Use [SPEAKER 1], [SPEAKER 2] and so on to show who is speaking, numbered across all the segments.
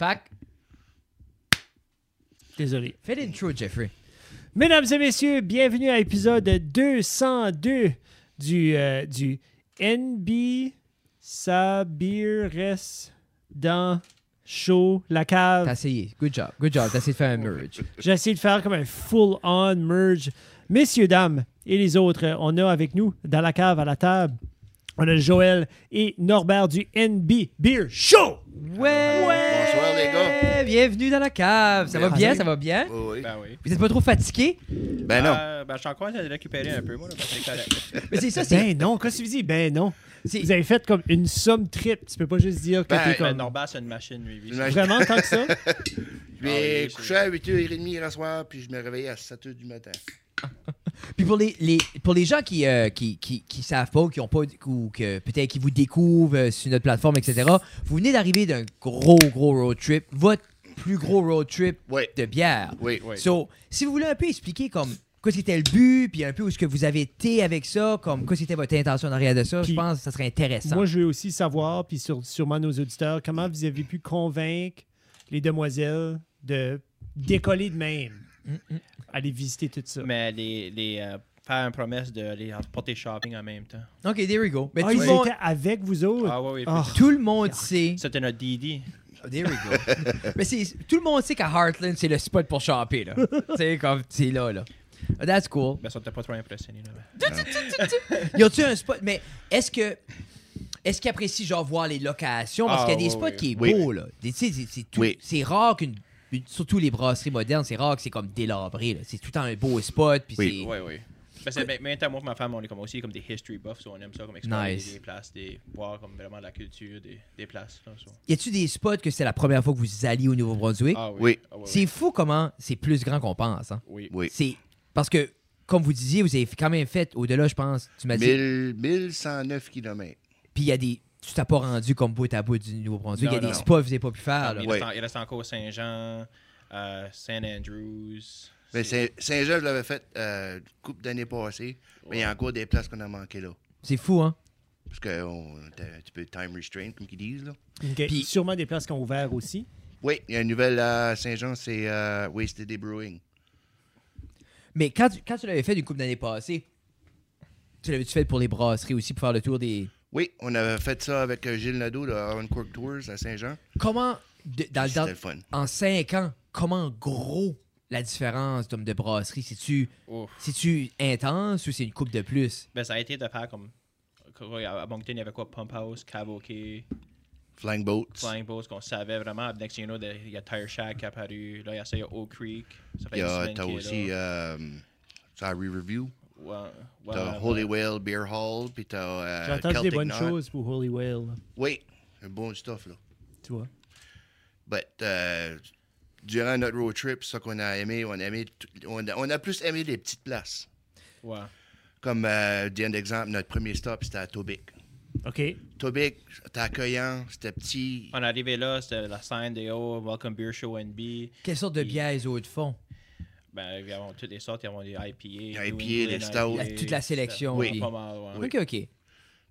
[SPEAKER 1] Pack,
[SPEAKER 2] Désolé.
[SPEAKER 1] fais l'intro, Jeffrey.
[SPEAKER 2] Mesdames et messieurs, bienvenue à l'épisode 202 du, euh, du NB Sabires dans Show La
[SPEAKER 1] T'as
[SPEAKER 2] Cave.
[SPEAKER 1] essayé. Good job. Good job. T'as essayé de faire un merge.
[SPEAKER 2] J'ai essayé de faire comme un full-on merge. Messieurs, dames et les autres, on a avec nous dans la cave à la table, on a Joël et Norbert du NB Beer Show.
[SPEAKER 1] Ouais!
[SPEAKER 3] Bonsoir, les gars.
[SPEAKER 1] Bienvenue dans la cave. Ça va bien? Ça va bien?
[SPEAKER 3] Oui.
[SPEAKER 4] Ben oui.
[SPEAKER 1] Vous êtes pas trop fatigué?
[SPEAKER 3] Ben non.
[SPEAKER 4] Euh, ben, je suis encore en train de récupérer un peu, moi, là, parce que c'est.
[SPEAKER 1] Mais c'est ça, c'est.
[SPEAKER 2] Ben non, qu'est-ce que tu dis? Ben non.
[SPEAKER 1] c'est-
[SPEAKER 2] Vous avez fait comme une somme trip. Tu peux pas juste dire que
[SPEAKER 3] Ben,
[SPEAKER 2] t'es
[SPEAKER 4] Ben,
[SPEAKER 2] comme...
[SPEAKER 4] Norbert, c'est une machine, lui. lui.
[SPEAKER 3] Une machine.
[SPEAKER 2] Vraiment tant que ça?
[SPEAKER 3] Je
[SPEAKER 4] Ah
[SPEAKER 3] vais
[SPEAKER 4] oui,
[SPEAKER 3] coucher à 8h30 hier soir, puis je me réveille à 7h du matin.
[SPEAKER 1] Puis pour les, les- pour les gens qui, euh, qui, qui, qui savent pas, ou qui ont pas, ou que peut-être qui vous découvrent euh, sur notre plateforme, etc., vous venez d'arriver d'un gros, gros road trip. Votre plus gros road trip
[SPEAKER 3] Oui,
[SPEAKER 1] de bière.
[SPEAKER 3] oui.
[SPEAKER 4] Oui.
[SPEAKER 1] So, si vous voulez un peu expliquer comme quoi c'était le but, puis un peu où est-ce que vous avez été avec ça, comme quoi c'était votre intention en arrière de ça,
[SPEAKER 2] Puis,
[SPEAKER 1] je pense que ça serait intéressant.
[SPEAKER 2] Moi, je veux aussi savoir, puis sur, sûrement nos auditeurs, comment vous avez pu convaincre les demoiselles de décoller de même? Aller visiter tout ça.
[SPEAKER 4] Mais les, les, euh, faire une promesse d'aller porter shopping en même temps.
[SPEAKER 1] Ok, there we go. Mais
[SPEAKER 2] Ah,
[SPEAKER 1] tout,
[SPEAKER 2] ils
[SPEAKER 1] le monde,
[SPEAKER 2] étaient avec vous autres?
[SPEAKER 4] Ah, oui, oui.
[SPEAKER 2] Ah.
[SPEAKER 1] tout le monde sait.
[SPEAKER 4] C'était notre Didi.
[SPEAKER 1] There we go. Mais c'est, tout le monde sait qu'à Heartland, c'est le spot pour shopper. Là. c'est comme, c'est là, là. That's cool.
[SPEAKER 4] Ben, ça t'es pas trop impressionné, là. ben.
[SPEAKER 1] Y a-tu un spot? Mais est-ce que. Est-ce qu'ils apprécient genre voir les locations? Parce
[SPEAKER 4] Ah,
[SPEAKER 1] qu'il y a des
[SPEAKER 4] oui,
[SPEAKER 1] spots
[SPEAKER 4] oui.
[SPEAKER 1] qui est
[SPEAKER 3] Oui.
[SPEAKER 1] beau, là. Des- tu sais, C'est, c'est tout-
[SPEAKER 3] Oui.
[SPEAKER 1] c'est rare qu'une. Surtout les brasseries modernes, c'est rare que c'est comme délabré. Là. C'est tout le temps un beau spot. Puis
[SPEAKER 3] Oui.
[SPEAKER 1] c'est.
[SPEAKER 4] Oui, oui. Ben, c'est, mais, mais moi et ma femme, on est comme aussi comme des history buffs, so on aime ça, comme explorer
[SPEAKER 1] Nice.
[SPEAKER 4] des places, des, voir comme vraiment la culture des, des places. là, so.
[SPEAKER 1] Y a-tu des spots que c'est la première fois que vous alliez au Nouveau-Brunswick?
[SPEAKER 4] Ah oui.
[SPEAKER 3] Oui.
[SPEAKER 4] Ah, oui,
[SPEAKER 1] C'est fou comment c'est plus grand qu'on pense. Hein?
[SPEAKER 4] oui.
[SPEAKER 3] Oui.
[SPEAKER 1] C'est parce que, comme vous disiez, vous avez quand même fait au-delà, je pense. Tu m'as dit.
[SPEAKER 3] 1000 1109 km.
[SPEAKER 1] Puis il y a des. Tu t'as pas rendu comme bout à bout du Nouveau-Brunswick. Il y a
[SPEAKER 4] Non,
[SPEAKER 1] des spots que vous n'avez pas pu faire. là.
[SPEAKER 4] il,
[SPEAKER 3] Ouais.
[SPEAKER 4] reste en- il reste encore Saint-Jean, euh, Saint Andrews.
[SPEAKER 3] Mais Saint-Jean, je l'avais fait euh, une couple d'années passées, mais il y a encore des places qu'on a manquées là.
[SPEAKER 1] C'est fou, hein?
[SPEAKER 3] Parce qu'on était un petit peu time restraint, comme ils disent. Là.
[SPEAKER 1] Puis-
[SPEAKER 2] Sûrement des places qui ont ouvert aussi.
[SPEAKER 3] Oui, il y a une nouvelle à Saint-Jean, c'est euh, Wasted Day Brewing.
[SPEAKER 1] Mais quand tu, quand tu l'avais fait d'une couple d'années passées, tu l'avais-tu fait pour les brasseries aussi, pour faire le tour des.
[SPEAKER 3] Oui, on avait fait ça avec euh, Gilles Nadeau de Aaron Cork Tours à Saint-Jean.
[SPEAKER 1] Comment, de- dans,
[SPEAKER 3] le fun.
[SPEAKER 1] en cinq ans, comment gros la différence d'homme de brasserie? C'est-tu, c'est-tu intense ou c'est une coupe de plus?
[SPEAKER 4] Ben, ça a été de faire comme. À Moncton, il y avait quoi? Pump House, Cavoke,
[SPEAKER 3] Flying Boats.
[SPEAKER 4] Flying Boats, qu'on savait vraiment. Next you know, il y a Tire Shack qui est apparu. Là, il y a ça, il y a Oak Creek. Ça fait
[SPEAKER 3] Il y a, t'as aussi euh, ça Re-Review. T'as
[SPEAKER 4] ouais,
[SPEAKER 3] Holy
[SPEAKER 4] ouais.
[SPEAKER 3] Whale Beer Hall, puis t'as euh,
[SPEAKER 2] J'ai entendu des bonnes
[SPEAKER 3] Knot.
[SPEAKER 2] choses pour Holy Whale, là,
[SPEAKER 3] Oui, un bon stuff, là.
[SPEAKER 2] tu vois?
[SPEAKER 3] But, euh, durant notre road trip, ça qu'on a aimé, on a aimé, on a, on a plus aimé les petites places.
[SPEAKER 4] Ouais.
[SPEAKER 3] Comme, euh, d'un exemple, notre premier stop, c'était à Tobic.
[SPEAKER 2] OK.
[SPEAKER 3] Tobic, c'était accueillant, c'était petit.
[SPEAKER 4] On est arrivé là, c'était la scène des hauts, Welcome Beer Show NB.
[SPEAKER 1] Quelle sorte de bière les autres font?
[SPEAKER 4] Ben, ils ont toutes les sortes, ils ont des IPA.
[SPEAKER 3] IPA,
[SPEAKER 4] England
[SPEAKER 3] stouts.
[SPEAKER 1] Toute la sélection,
[SPEAKER 4] Oui,
[SPEAKER 1] oui.
[SPEAKER 4] pas mal, ouais.
[SPEAKER 3] Oui.
[SPEAKER 1] Ok, ok.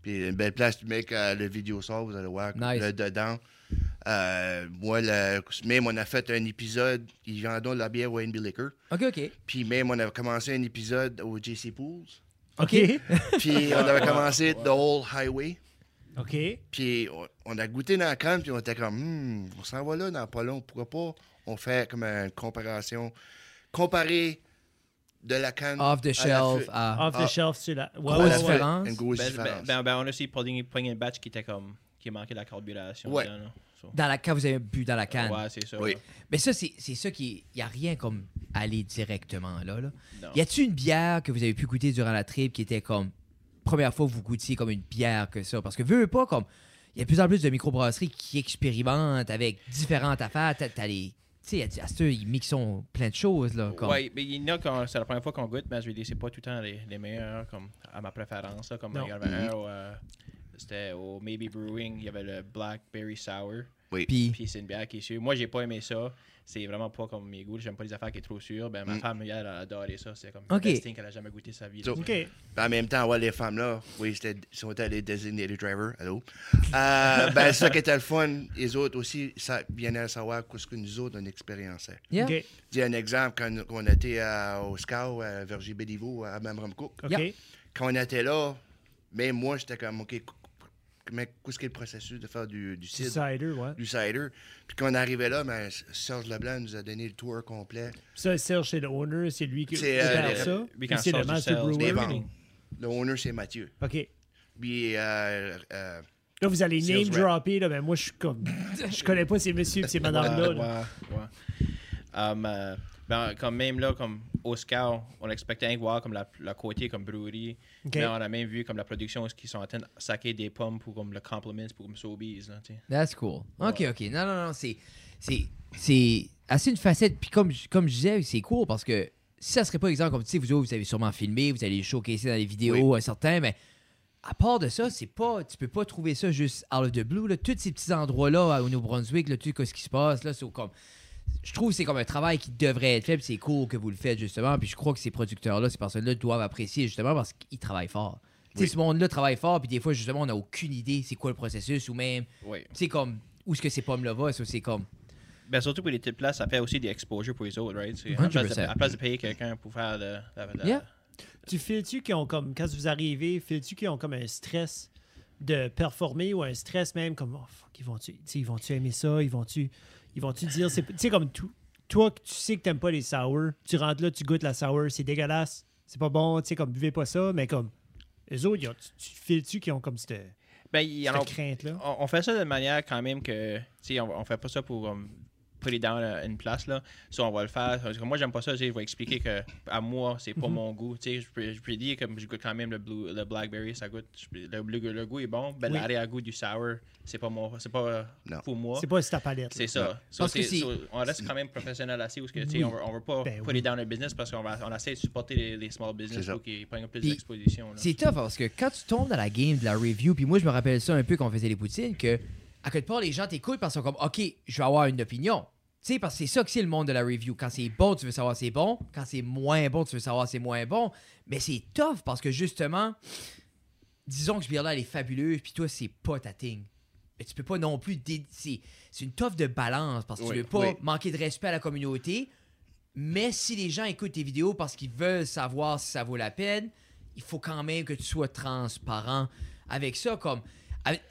[SPEAKER 3] Puis une belle place, tu mets euh, le vidéo sort, vous allez voir
[SPEAKER 1] Nice.
[SPEAKER 3] le dedans. Euh, moi, le- même on a fait un épisode, ils vendent donc la bière au NB Liquor.
[SPEAKER 1] Ok, ok.
[SPEAKER 3] Puis même on a commencé un épisode au JC Pools.
[SPEAKER 2] OK.
[SPEAKER 3] Puis on avait commencé The Whole Highway.
[SPEAKER 2] OK.
[SPEAKER 3] Puis on, on a goûté dans la canne, puis on était comme, Hmm, on s'en va là dans pas long, pourquoi pas? On fait comme une comparaison, comparer de la canne.
[SPEAKER 1] Off the
[SPEAKER 3] à la
[SPEAKER 1] shelf à.
[SPEAKER 2] Off the
[SPEAKER 3] Ah.
[SPEAKER 2] shelf, c'est la... Ouais,
[SPEAKER 1] Grosse
[SPEAKER 2] ouais, ouais.
[SPEAKER 1] différence.
[SPEAKER 3] Une grosse
[SPEAKER 4] Ben, ben,
[SPEAKER 3] différence.
[SPEAKER 4] ben, ben, on a aussi pogné pogné une batch qui était comme. qui manquait la carburation.
[SPEAKER 3] Ouais.
[SPEAKER 4] dedans, là. So,
[SPEAKER 1] Dans la quand vous avez bu dans la canne.
[SPEAKER 4] Ouais, c'est ça.
[SPEAKER 3] Oui.
[SPEAKER 1] Mais ça, c'est c'est ça qui. Il n'y a rien comme aller directement là. là.
[SPEAKER 4] Non.
[SPEAKER 1] Y a-tu une bière que vous avez pu goûter durant la trip qui était comme. Première fois que vous goûtiez comme une bière que ça? Parce que veux pas comme. Il y a de plus en plus de microbrasseries qui expérimentent avec différentes affaires. T'as les. Sais, à ce ils mixent plein de choses. Là, comme...
[SPEAKER 4] Ouais, mais il y en a quand c'est la première fois qu'on goûte, mais je vais dire, c'est pas tout le temps les, les meilleurs, comme à ma préférence. là, comme au, euh, c'était au Maybe Brewing, il y avait le Blackberry Sour.
[SPEAKER 3] Oui.
[SPEAKER 1] Puis,
[SPEAKER 4] Puis c'est une bière qui est sûre. Moi, j'ai pas aimé ça. C'est vraiment pas comme mes goûts. J'aime pas les affaires qui est trop sûres. Ben, ma
[SPEAKER 3] Mm.
[SPEAKER 4] femme, hier, elle a adoré ça. C'est comme
[SPEAKER 1] Ok.
[SPEAKER 4] le thing qu'elle a jamais goûté sa vie.
[SPEAKER 3] So-
[SPEAKER 2] OK.
[SPEAKER 3] Puis en même temps, ouais, les femmes-là, oui, c'était, ils sont allés designated driver, allô. Euh, ben, ça qui était le fun, les autres aussi, ça viennent à savoir ce que nous autres, on expériençait.
[SPEAKER 1] yeah.
[SPEAKER 2] OK.
[SPEAKER 3] Je dis un exemple, quand quand on était à- au SCAO, à Verger Béliveau, à Mamramcook,
[SPEAKER 2] OK.
[SPEAKER 1] Yeah.
[SPEAKER 3] quand on était là, même moi, j'étais comme, OK, mais qu'est-ce qu'est le processus de faire du, du
[SPEAKER 2] Du
[SPEAKER 3] cidre,
[SPEAKER 2] cider, ouais.
[SPEAKER 3] du cider? Puis quand on arrivait là, ben, Serge Leblanc nous a donné le tour complet.
[SPEAKER 2] Ça, Serge, c'est le owner, c'est lui qui
[SPEAKER 3] C'est,
[SPEAKER 2] opère
[SPEAKER 3] euh,
[SPEAKER 2] ça? Puis
[SPEAKER 4] quand
[SPEAKER 2] c'est le master brewer?
[SPEAKER 3] Le owner, c'est Mathieu.
[SPEAKER 2] OK.
[SPEAKER 3] Puis, euh, euh,
[SPEAKER 2] Là, vous allez
[SPEAKER 3] Sales
[SPEAKER 2] name
[SPEAKER 3] rep.
[SPEAKER 2] dropper, là, ben moi, je suis comme... Je connais pas ces messieurs et ces madames-là.
[SPEAKER 4] Ouais,
[SPEAKER 2] là.
[SPEAKER 4] ouais, ouais. Um, euh, ben, comme même là, comme scout, on expectait rien voir comme la, la côté comme brewerie.
[SPEAKER 2] OK.
[SPEAKER 4] Mais on a même vu comme la production, ils sont en train de saquer des pommes pour comme le compliments, pour comme Sobeys. Là.
[SPEAKER 1] That's cool. OK, OK. Non, non, non, c'est... C'est, c'est assez une facette. Puis comme, je- comme je disais, c'est cool parce que si ça serait pas exemple, comme tu sais, vous vous avez sûrement filmé, vous allez showcaser dans les vidéos, un certain, mais à part de ça, c'est pas, tu peux pas trouver ça juste out of the blue. Là. Tous ces petits endroits-là au New-Brunswick, là, tout ce qui se passe, là, c'est comme... Je trouve que c'est comme un travail qui devrait être fait, puis c'est cool que vous le faites, justement. Puis je crois que ces producteurs-là, ces personnes-là doivent apprécier, justement, parce qu'ils travaillent fort. Tu sais,
[SPEAKER 3] Oui.
[SPEAKER 1] ce monde-là travaille fort, puis des fois, justement, on n'a aucune idée c'est quoi le processus, ou même,
[SPEAKER 4] Oui.
[SPEAKER 1] c'est comme, où est-ce que ces pommes-là vont, ça, c'est comme...
[SPEAKER 4] Ben, surtout pour les petites places, ça fait aussi des exposures pour les autres, right? À
[SPEAKER 1] 100%.
[SPEAKER 4] place, de, à place de payer quelqu'un pour faire de, de- de-
[SPEAKER 1] Yeah.
[SPEAKER 2] Tu files-tu qui ont comme, quand vous arrivez, files-tu qui ont comme un stress de performer ou un stress même comme, oh fuck, ils vont-tu, vont-tu aimer ça, ils vont-tu, ils vont-tu dire, c'est- tu sais, comme tout, toi, tu sais que t'aimes pas les sour, tu rentres là, tu goûtes la sour, c'est dégueulasse, c'est pas bon, tu sais, comme, buvez pas ça, mais comme, eux autres, ils ont- tu, tu files-tu qui ont comme cette,
[SPEAKER 4] Ben,
[SPEAKER 2] cette crainte-là?
[SPEAKER 4] on, on fait ça de manière quand même que, tu sais, on, on fait pas ça pour um, put it down à une place, là. Ça, on va le faire. Parce que moi, j'aime pas ça, je vais expliquer que à moi, c'est pas
[SPEAKER 2] Mhm.
[SPEAKER 4] mon goût. Tu sais, je peux, je peux dire que je goûte quand même le, blue, le blackberry, ça goûte, le, le- le goût est bon. Ben,
[SPEAKER 2] Oui.
[SPEAKER 4] l'arrière-goût du sour, c'est pas mon, c'est pas
[SPEAKER 3] Non.
[SPEAKER 4] pour moi.
[SPEAKER 2] C'est pas ta palette.
[SPEAKER 4] C'est ça. So,
[SPEAKER 1] Parce que
[SPEAKER 4] so, on reste quand même professionnel assez, parce que, tu sais,
[SPEAKER 2] Oui.
[SPEAKER 4] on, veut, on veut pas
[SPEAKER 2] Ben
[SPEAKER 4] put
[SPEAKER 2] oui.
[SPEAKER 4] it down le business parce qu'on va, on essaie de supporter les, les small business pour qu'ils prennent plus d'exposition.
[SPEAKER 1] C'est tough parce que quand tu tombes dans la game de la review, puis moi je me rappelle ça un peu quand on faisait les poutines, que à quelque part les gens t'écoutent parce qu'ils sont comme OK, je vais avoir une opinion. Tu sais, parce que c'est ça que c'est le monde de la review. Quand c'est bon, tu veux savoir c'est bon. Quand c'est moins bon, tu veux savoir c'est moins bon. Mais c'est tough parce que justement, disons que ce bière-là, elle est fabuleuse, puis toi, c'est pas ta thing. Mais tu peux pas non plus. dé- C'est c'est une toffe de balance parce que
[SPEAKER 4] Oui,
[SPEAKER 1] tu veux pas
[SPEAKER 3] oui.
[SPEAKER 1] manquer de respect à la communauté. Mais si les gens écoutent tes vidéos parce qu'ils veulent savoir si ça vaut la peine, il faut quand même que tu sois transparent avec ça. Comme,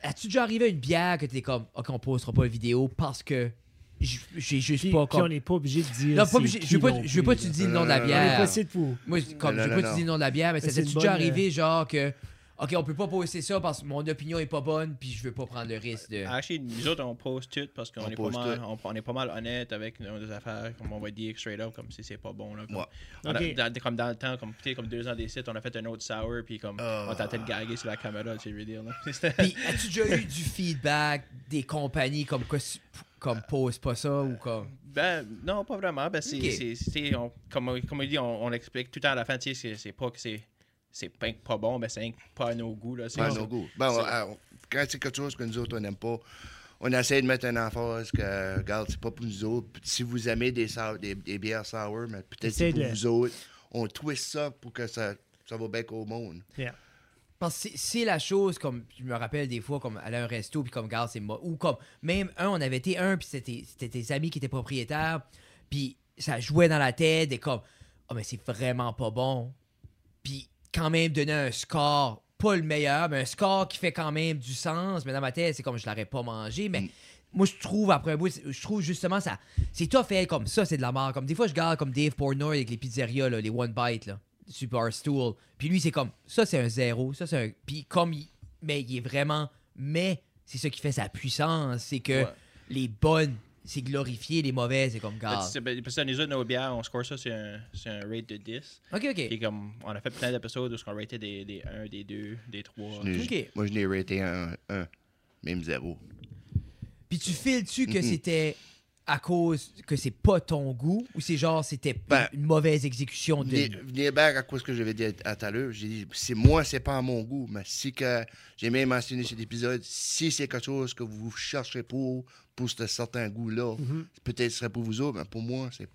[SPEAKER 1] as-tu déjà arrivé à une bière que t'es comme, ok, on postera pas la vidéo parce que j'ai juste
[SPEAKER 2] Puis,
[SPEAKER 1] pas
[SPEAKER 2] puis on
[SPEAKER 1] comme.
[SPEAKER 2] n'est pas obligé de dire.
[SPEAKER 1] Non, pas obligé- je veux pas, je veux pas tu dis le nom de la
[SPEAKER 2] On est
[SPEAKER 1] bière.
[SPEAKER 2] pas pour.
[SPEAKER 1] Moi, comme, je veux pas te dire le nom de la bière, mais ça t'est déjà arrivé, genre que, ok, on peut pas poster ça parce que mon opinion est pas bonne, puis je veux pas prendre le risque de.
[SPEAKER 4] Actually, nous autres, on poste tout parce qu'on
[SPEAKER 3] On
[SPEAKER 4] est, pas mal, on, on est pas mal honnête avec nos affaires, comme on va dire straight up, comme si c'est pas bon. Là, comme,
[SPEAKER 3] Ouais.
[SPEAKER 4] a- dans, comme dans le temps, comme, tu comme deux ans des sites, on a fait un autre sour, puis comme
[SPEAKER 3] Ah.
[SPEAKER 4] on tentait de gaguer sur la caméra, c'est ridicule. là. C'était-
[SPEAKER 1] Puis, as-tu déjà eu du feedback des compagnies comme quoi, comme pose pas ça ou comme?
[SPEAKER 4] Ben, non, pas vraiment. Ben, c'est,
[SPEAKER 1] Ok.
[SPEAKER 4] c'est, c'est- on- comme, on- comme on dit, on, on explique tout le temps à la fin, tu sais, c'est, c'est pas que c'est, c'est pas, pas bon, ben, c'est pas à nos goûts. Là,
[SPEAKER 3] Pas à nos goûts. Euh, quand c'est quelque chose que nous autres, on n'aime pas, on essaie de mettre un emphase que, regarde, c'est pas pour nous autres. Si vous aimez des, sour- des, des bières sour, mais peut-être c'est pour vous autres, on twist ça pour que ça, ça va bien qu'au monde.
[SPEAKER 2] Yeah.
[SPEAKER 1] Parce que c'est- la chose, comme je me rappelle des fois, comme aller à un resto, puis comme, garde, c'est moi. Ou comme, même un, on avait été un, puis c'était c'était tes amis qui étaient propriétaires, puis ça jouait dans la tête, et comme, oh, mais c'est vraiment pas bon. Quand même donner un score, pas le meilleur, mais un score qui fait quand même du sens, mais dans ma tête, c'est comme je l'aurais pas mangé, mais.
[SPEAKER 3] Mm.
[SPEAKER 1] Moi, je trouve, après un bout, je trouve justement ça. C'est tough fait comme ça, c'est de la mort. Comme des fois, je garde comme Dave Portnoy avec les pizzerias, là, les One Bite, là, Super Stool. Puis lui, c'est comme, ça, c'est un zéro. Ça, c'est un. Puis comme, il- mais il est vraiment. Mais c'est ça qui fait sa puissance. C'est que
[SPEAKER 4] Ouais.
[SPEAKER 1] les bonnes, c'est glorifié, les mauvaises, c'est comme,
[SPEAKER 4] c'est- ben, parce que nous autres, nos bières, on score ça sur un, sur un rate de 10.
[SPEAKER 1] Ok, ok.
[SPEAKER 4] Et comme, on a fait plein d'épisodes où on ratait des, des 1, des 2, des 3.
[SPEAKER 3] Je n'ai-
[SPEAKER 1] Ok.
[SPEAKER 3] Moi, je n'ai raté un, un, même zéro.
[SPEAKER 1] Puis tu files-tu que
[SPEAKER 3] Mhm.
[SPEAKER 1] c'était à cause que c'est pas ton goût ou c'est genre c'était
[SPEAKER 3] Ben,
[SPEAKER 1] une mauvaise exécution de.
[SPEAKER 3] Venez, bien à quoi ce que j'avais dit à tout à l'heure. J'ai dit, c'est moi, c'est pas à mon goût, mais si que j'ai même mentionné cet épisode, si c'est quelque chose que vous cherchez pour, pour ce certain goût-là.
[SPEAKER 2] Mhm.
[SPEAKER 3] Peut-être ce serait pour vous autres, mais pour moi, c'est.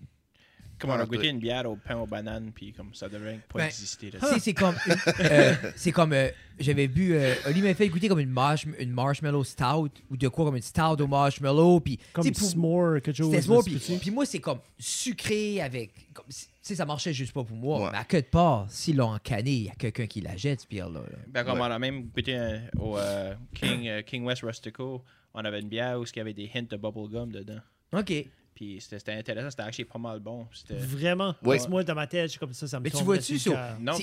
[SPEAKER 4] Comme on a goûté une bière au pain aux bananes, puis comme ça devrait pas
[SPEAKER 1] Ben,
[SPEAKER 4] exister.
[SPEAKER 1] C'est comme. euh, c'est comme. euh, J'avais bu. Euh, Oli m'a fait goûter comme une, marsh, une marshmallow stout ou de quoi, comme une stout au marshmallow. Puis,
[SPEAKER 2] Comme
[SPEAKER 1] pour-
[SPEAKER 2] s'more, quelque chose.
[SPEAKER 1] C'était
[SPEAKER 2] c'est
[SPEAKER 1] puis, moi, c'est comme sucré avec. comme- Tu sais, ça marchait juste pas pour moi.
[SPEAKER 3] Ouais.
[SPEAKER 1] Mais à quelque part, s'ils l'ont encané, il y a quelqu'un qui la jette, ce pire-là. là.
[SPEAKER 4] Ben, comme
[SPEAKER 3] Ouais.
[SPEAKER 4] on a même goûté un- au euh, King, euh, King West Rustico, on avait une bière où il y avait des hints de bubblegum dedans.
[SPEAKER 1] OK.
[SPEAKER 4] Puis c'était c'était intéressant, c'était actually pas mal bon. C'était-
[SPEAKER 2] Vraiment?
[SPEAKER 3] Ouais.
[SPEAKER 2] Moi, dans ma tête, je suis comme ça, ça me
[SPEAKER 1] Mais tu vois-tu
[SPEAKER 2] cœur.
[SPEAKER 4] Non,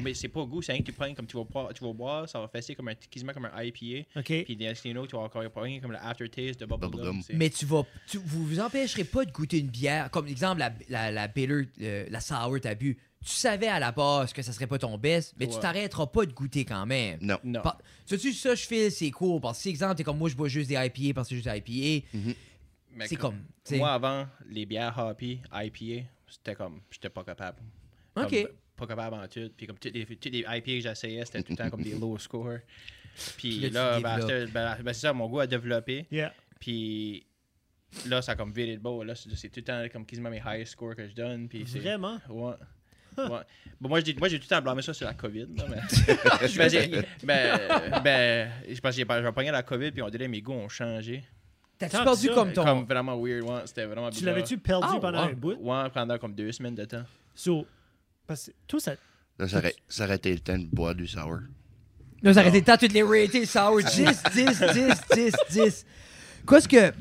[SPEAKER 4] mais c'est pas au goût, c'est rien que tu prends comme tu vas boire, tu vas boire ça va fesser comme un, quasiment comme un IPA.
[SPEAKER 2] OK.
[SPEAKER 4] Puis Estino, tu vas encore prendre comme le aftertaste de bubblegum.
[SPEAKER 1] Mais tu vas. Tu, vous vous empêcherez pas de goûter une bière. Comme exemple, la, la, la bitter, euh, la sour, t'as bu. Tu savais à la base que ça serait pas ton best, mais tu t'arrêteras pas de goûter quand même.
[SPEAKER 3] Non.
[SPEAKER 4] Non.
[SPEAKER 1] Par- Sais-tu, ça, je fais, c'est cool. Parce que, si, exemple, t'es comme moi, je bois juste des IPA parce que c'est juste des IPA. C'est comme. tu.
[SPEAKER 4] Moi, avant, les bières hoppy, IPA, c'était comme, j'étais pas capable. Comme,
[SPEAKER 1] OK.
[SPEAKER 4] pas capable en tout. Puis comme toutes les, toutes les IPA que j'essayais, c'était tout le temps comme des low scores.
[SPEAKER 1] Puis là,
[SPEAKER 4] là,
[SPEAKER 1] tu
[SPEAKER 4] ben, ben, ben, c'est ça, mon goût a développé.
[SPEAKER 2] Yeah.
[SPEAKER 4] Puis là, ça a comme viré de beau. Là, c'est tout le temps comme quasiment mes high scores que je donne. Puis c'est-
[SPEAKER 2] Vraiment?
[SPEAKER 4] Ouais. Ouais. Bon, moi, j'ai moi, j'ai tout le temps blâmé ça sur la COVID. Là, mais... Ben, ben, ben, je pense que j'ai pogné la COVID, puis on dirait que mes goûts ont changé.
[SPEAKER 1] T'as-tu
[SPEAKER 2] Tant
[SPEAKER 1] perdu
[SPEAKER 2] ça,
[SPEAKER 1] comme ton.
[SPEAKER 4] Comme vraiment weird, ouais. C'était vraiment
[SPEAKER 2] Tu
[SPEAKER 4] bizarre.
[SPEAKER 2] l'avais-tu perdu
[SPEAKER 1] Ah,
[SPEAKER 2] pendant
[SPEAKER 1] ouais.
[SPEAKER 2] un bout?
[SPEAKER 4] Ouais, pendant comme deux semaines de temps.
[SPEAKER 2] So, parce que tout ça.
[SPEAKER 3] Là, ça ça été le temps de boire du sour.
[SPEAKER 1] Nous arrêtez de temps toutes les ratés sour. 10, 10, 10, 10, 10. Qu'est-ce que.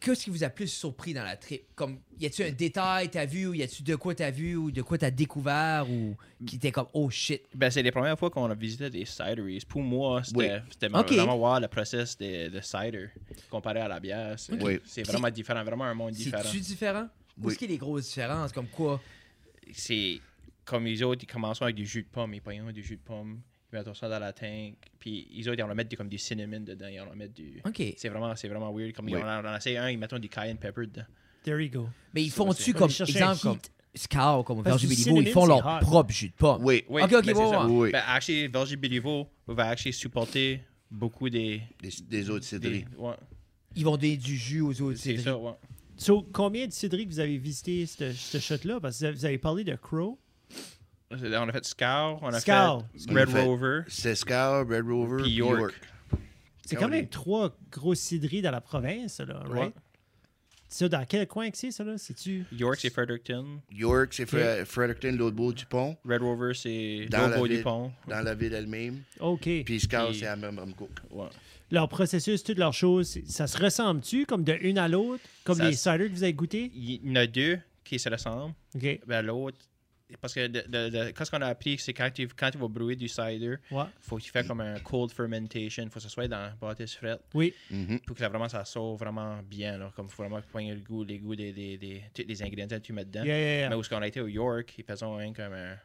[SPEAKER 1] Qu'est-ce qui vous a plus surpris dans la trip? Comme, y a-tu un détail t'as vu ou y a-tu de quoi t'as vu ou de quoi t'as découvert ou qui était comme oh shit?
[SPEAKER 4] Ben, c'est les premières fois qu'on a visité des cideries. Pour moi, c'était
[SPEAKER 3] Oui.
[SPEAKER 4] vraiment voir le process de, de cider comparé à la bière. C'est
[SPEAKER 3] Oui.
[SPEAKER 4] vraiment différent, vraiment un monde différent.
[SPEAKER 1] C'est-tu différent? Où
[SPEAKER 3] Oui.
[SPEAKER 1] est-ce qu'il y a les grosses différences? Comme quoi?
[SPEAKER 4] c'est comme les autres, ils commencent avec du jus de pomme, ils prennent du jus de pomme, ils mettent ça dans la tank, puis les autres, ils vont mettre du, comme du cinnamon dedans, ils vont mettre du...
[SPEAKER 1] OK.
[SPEAKER 4] C'est vraiment, c'est vraiment weird. Comme ils
[SPEAKER 3] Oui.
[SPEAKER 4] en, on en essaye un, ils mettent du cayenne pepper dedans.
[SPEAKER 2] There you go.
[SPEAKER 1] Mais ils font-tu
[SPEAKER 4] c'est-
[SPEAKER 1] comme, exemple, comme
[SPEAKER 2] heat.
[SPEAKER 1] Scout, comme Béliveau, ils font
[SPEAKER 2] c'est
[SPEAKER 1] leur
[SPEAKER 2] hot.
[SPEAKER 1] propre jus de pomme.
[SPEAKER 3] Oui.
[SPEAKER 4] Oui,
[SPEAKER 1] Ok, ok,
[SPEAKER 4] ben, c'est
[SPEAKER 1] ouais.
[SPEAKER 3] Oui.
[SPEAKER 4] Ben, actually, Virgin Béliveau va actually supporter beaucoup des...
[SPEAKER 3] Des, des autres cidreries.
[SPEAKER 4] des- ouais,
[SPEAKER 1] Ils vont donner du jus aux autres
[SPEAKER 4] c'est
[SPEAKER 1] cidreries.
[SPEAKER 4] ça, ouais.
[SPEAKER 2] So, combien de cidreries que vous avez visité ce ce shot-là? Parce que vous avez parlé de Crow.
[SPEAKER 4] On a fait Scout, on a fait Red
[SPEAKER 3] fait-
[SPEAKER 4] Rover,
[SPEAKER 3] C'est Scout, Red Rover,
[SPEAKER 4] Puis York.
[SPEAKER 3] York.
[SPEAKER 2] C'est quand même trois grosses cidreries dans la province, ça, là, right?
[SPEAKER 4] Ouais.
[SPEAKER 2] Ça, dans quel coin que c'est, ça, là? C'est-tu...
[SPEAKER 4] York, c'est Fredericton,
[SPEAKER 3] York, c'est Fre- Fredericton, l'autre bout du pont,
[SPEAKER 4] Red Rover, c'est l'autre
[SPEAKER 3] la
[SPEAKER 4] bout du pont.
[SPEAKER 3] dans la ville elle-même.
[SPEAKER 2] OK.
[SPEAKER 3] Puis Scout,
[SPEAKER 4] Puis-
[SPEAKER 3] c'est à Memramcook.
[SPEAKER 4] Ouais.
[SPEAKER 2] Leur processus, toutes leurs choses, ça se ressemble-tu comme de une à l'autre? Comme
[SPEAKER 4] Ça
[SPEAKER 2] les
[SPEAKER 4] s-
[SPEAKER 2] ciders que vous avez goûtés?
[SPEAKER 4] Il y en a deux qui se ressemblent.
[SPEAKER 2] OK.
[SPEAKER 4] Ben, l'autre, parce que de, de- de- quand ce qu'on a appris, c'est quand tu, quand tu vas brûler du cider,
[SPEAKER 2] Ouais.
[SPEAKER 4] faut que tu fasses comme un cold fermentation. faut que ce soit dans la bâtisse frette
[SPEAKER 2] Oui.
[SPEAKER 3] Mhm.
[SPEAKER 4] pour que ça, vraiment ça sorte vraiment bien. Là, comme faut vraiment prendre le goût, les goûts des, des, des, ingrédients que tu mets dedans.
[SPEAKER 2] Yeah, yeah, yeah.
[SPEAKER 4] Mais où ce qu'on a été au York, ils faisaient rien comme un,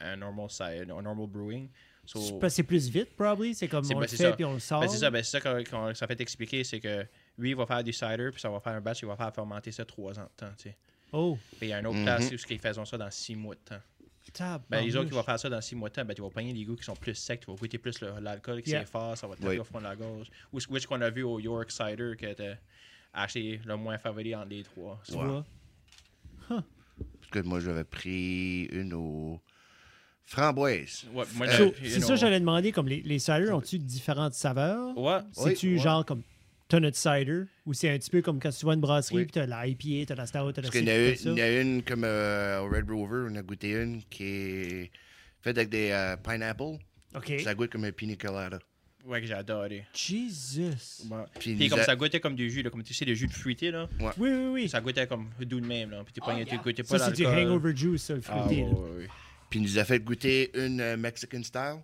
[SPEAKER 4] un normal cider, un normal brewing. So,
[SPEAKER 2] C'est plus vite, probably? C'est comme on
[SPEAKER 4] ben,
[SPEAKER 2] le fait
[SPEAKER 4] ça.
[SPEAKER 2] puis on le sort.
[SPEAKER 4] ben, c'est ça, ben, c'est ça qu'on, qu'on- ça fait expliquer, c'est que lui, il va faire du cider, puis ça va faire un batch, il va faire fermenter ça trois ans de temps. tu sais.
[SPEAKER 2] Oh,
[SPEAKER 4] Puis il y a une autre place où ils font ça dans six mois de temps.
[SPEAKER 2] tab.
[SPEAKER 4] Ben, les autres qui vont faire ça dans six mois de temps, ben, tu vas pogner des goûts qui sont plus secs, tu vas goûter plus le- l'alcool qui
[SPEAKER 2] Yeah.
[SPEAKER 4] est fort, ça va te taper
[SPEAKER 3] Oui.
[SPEAKER 4] au fond de la gorge. Ou ce which qu'on a vu au York Cider, qui était acheté le moins favori entre les trois.
[SPEAKER 2] Tu vois?
[SPEAKER 3] Parce que moi, j'avais pris une aux framboises.
[SPEAKER 4] Ouais,
[SPEAKER 3] Euh,
[SPEAKER 2] c'est
[SPEAKER 4] know,
[SPEAKER 2] ça, j'allais demander, comme les, les ont-tu différentes saveurs?
[SPEAKER 4] Ouais,
[SPEAKER 2] C'est-tu
[SPEAKER 3] ouais.
[SPEAKER 2] genre comme t'as notre cider ou c'est un petit peu comme quand tu vas à une brasserie
[SPEAKER 3] Oui.
[SPEAKER 2] puis t'as la IPA, t'as la stout, t'as la
[SPEAKER 3] Parce qu'il y en a une,
[SPEAKER 2] t'as
[SPEAKER 3] il y
[SPEAKER 2] ça.
[SPEAKER 3] en a une comme euh, au Red Rover, on a goûté une qui est faite avec des euh, pineapples.
[SPEAKER 2] OK.
[SPEAKER 3] Ça goûte comme un pina colada.
[SPEAKER 4] ouais, que j'ai adoré.
[SPEAKER 2] Jesus.
[SPEAKER 4] Ouais.
[SPEAKER 3] Puis,
[SPEAKER 4] comme
[SPEAKER 3] a-
[SPEAKER 4] ça goûtait comme du jus, là, comme tu sais, le jus de fruité, là.
[SPEAKER 2] Oui, oui, oui.
[SPEAKER 4] Ça goûtait comme doux de même, là. Puis tu pognes, tu goûtais pas
[SPEAKER 2] Ça, c'est du hangover juice, ça, le
[SPEAKER 4] Ah,
[SPEAKER 2] fruité.
[SPEAKER 4] ouais,
[SPEAKER 2] là.
[SPEAKER 4] ouais, ouais.
[SPEAKER 3] puis il nous a fait goûter une euh, Mexican style.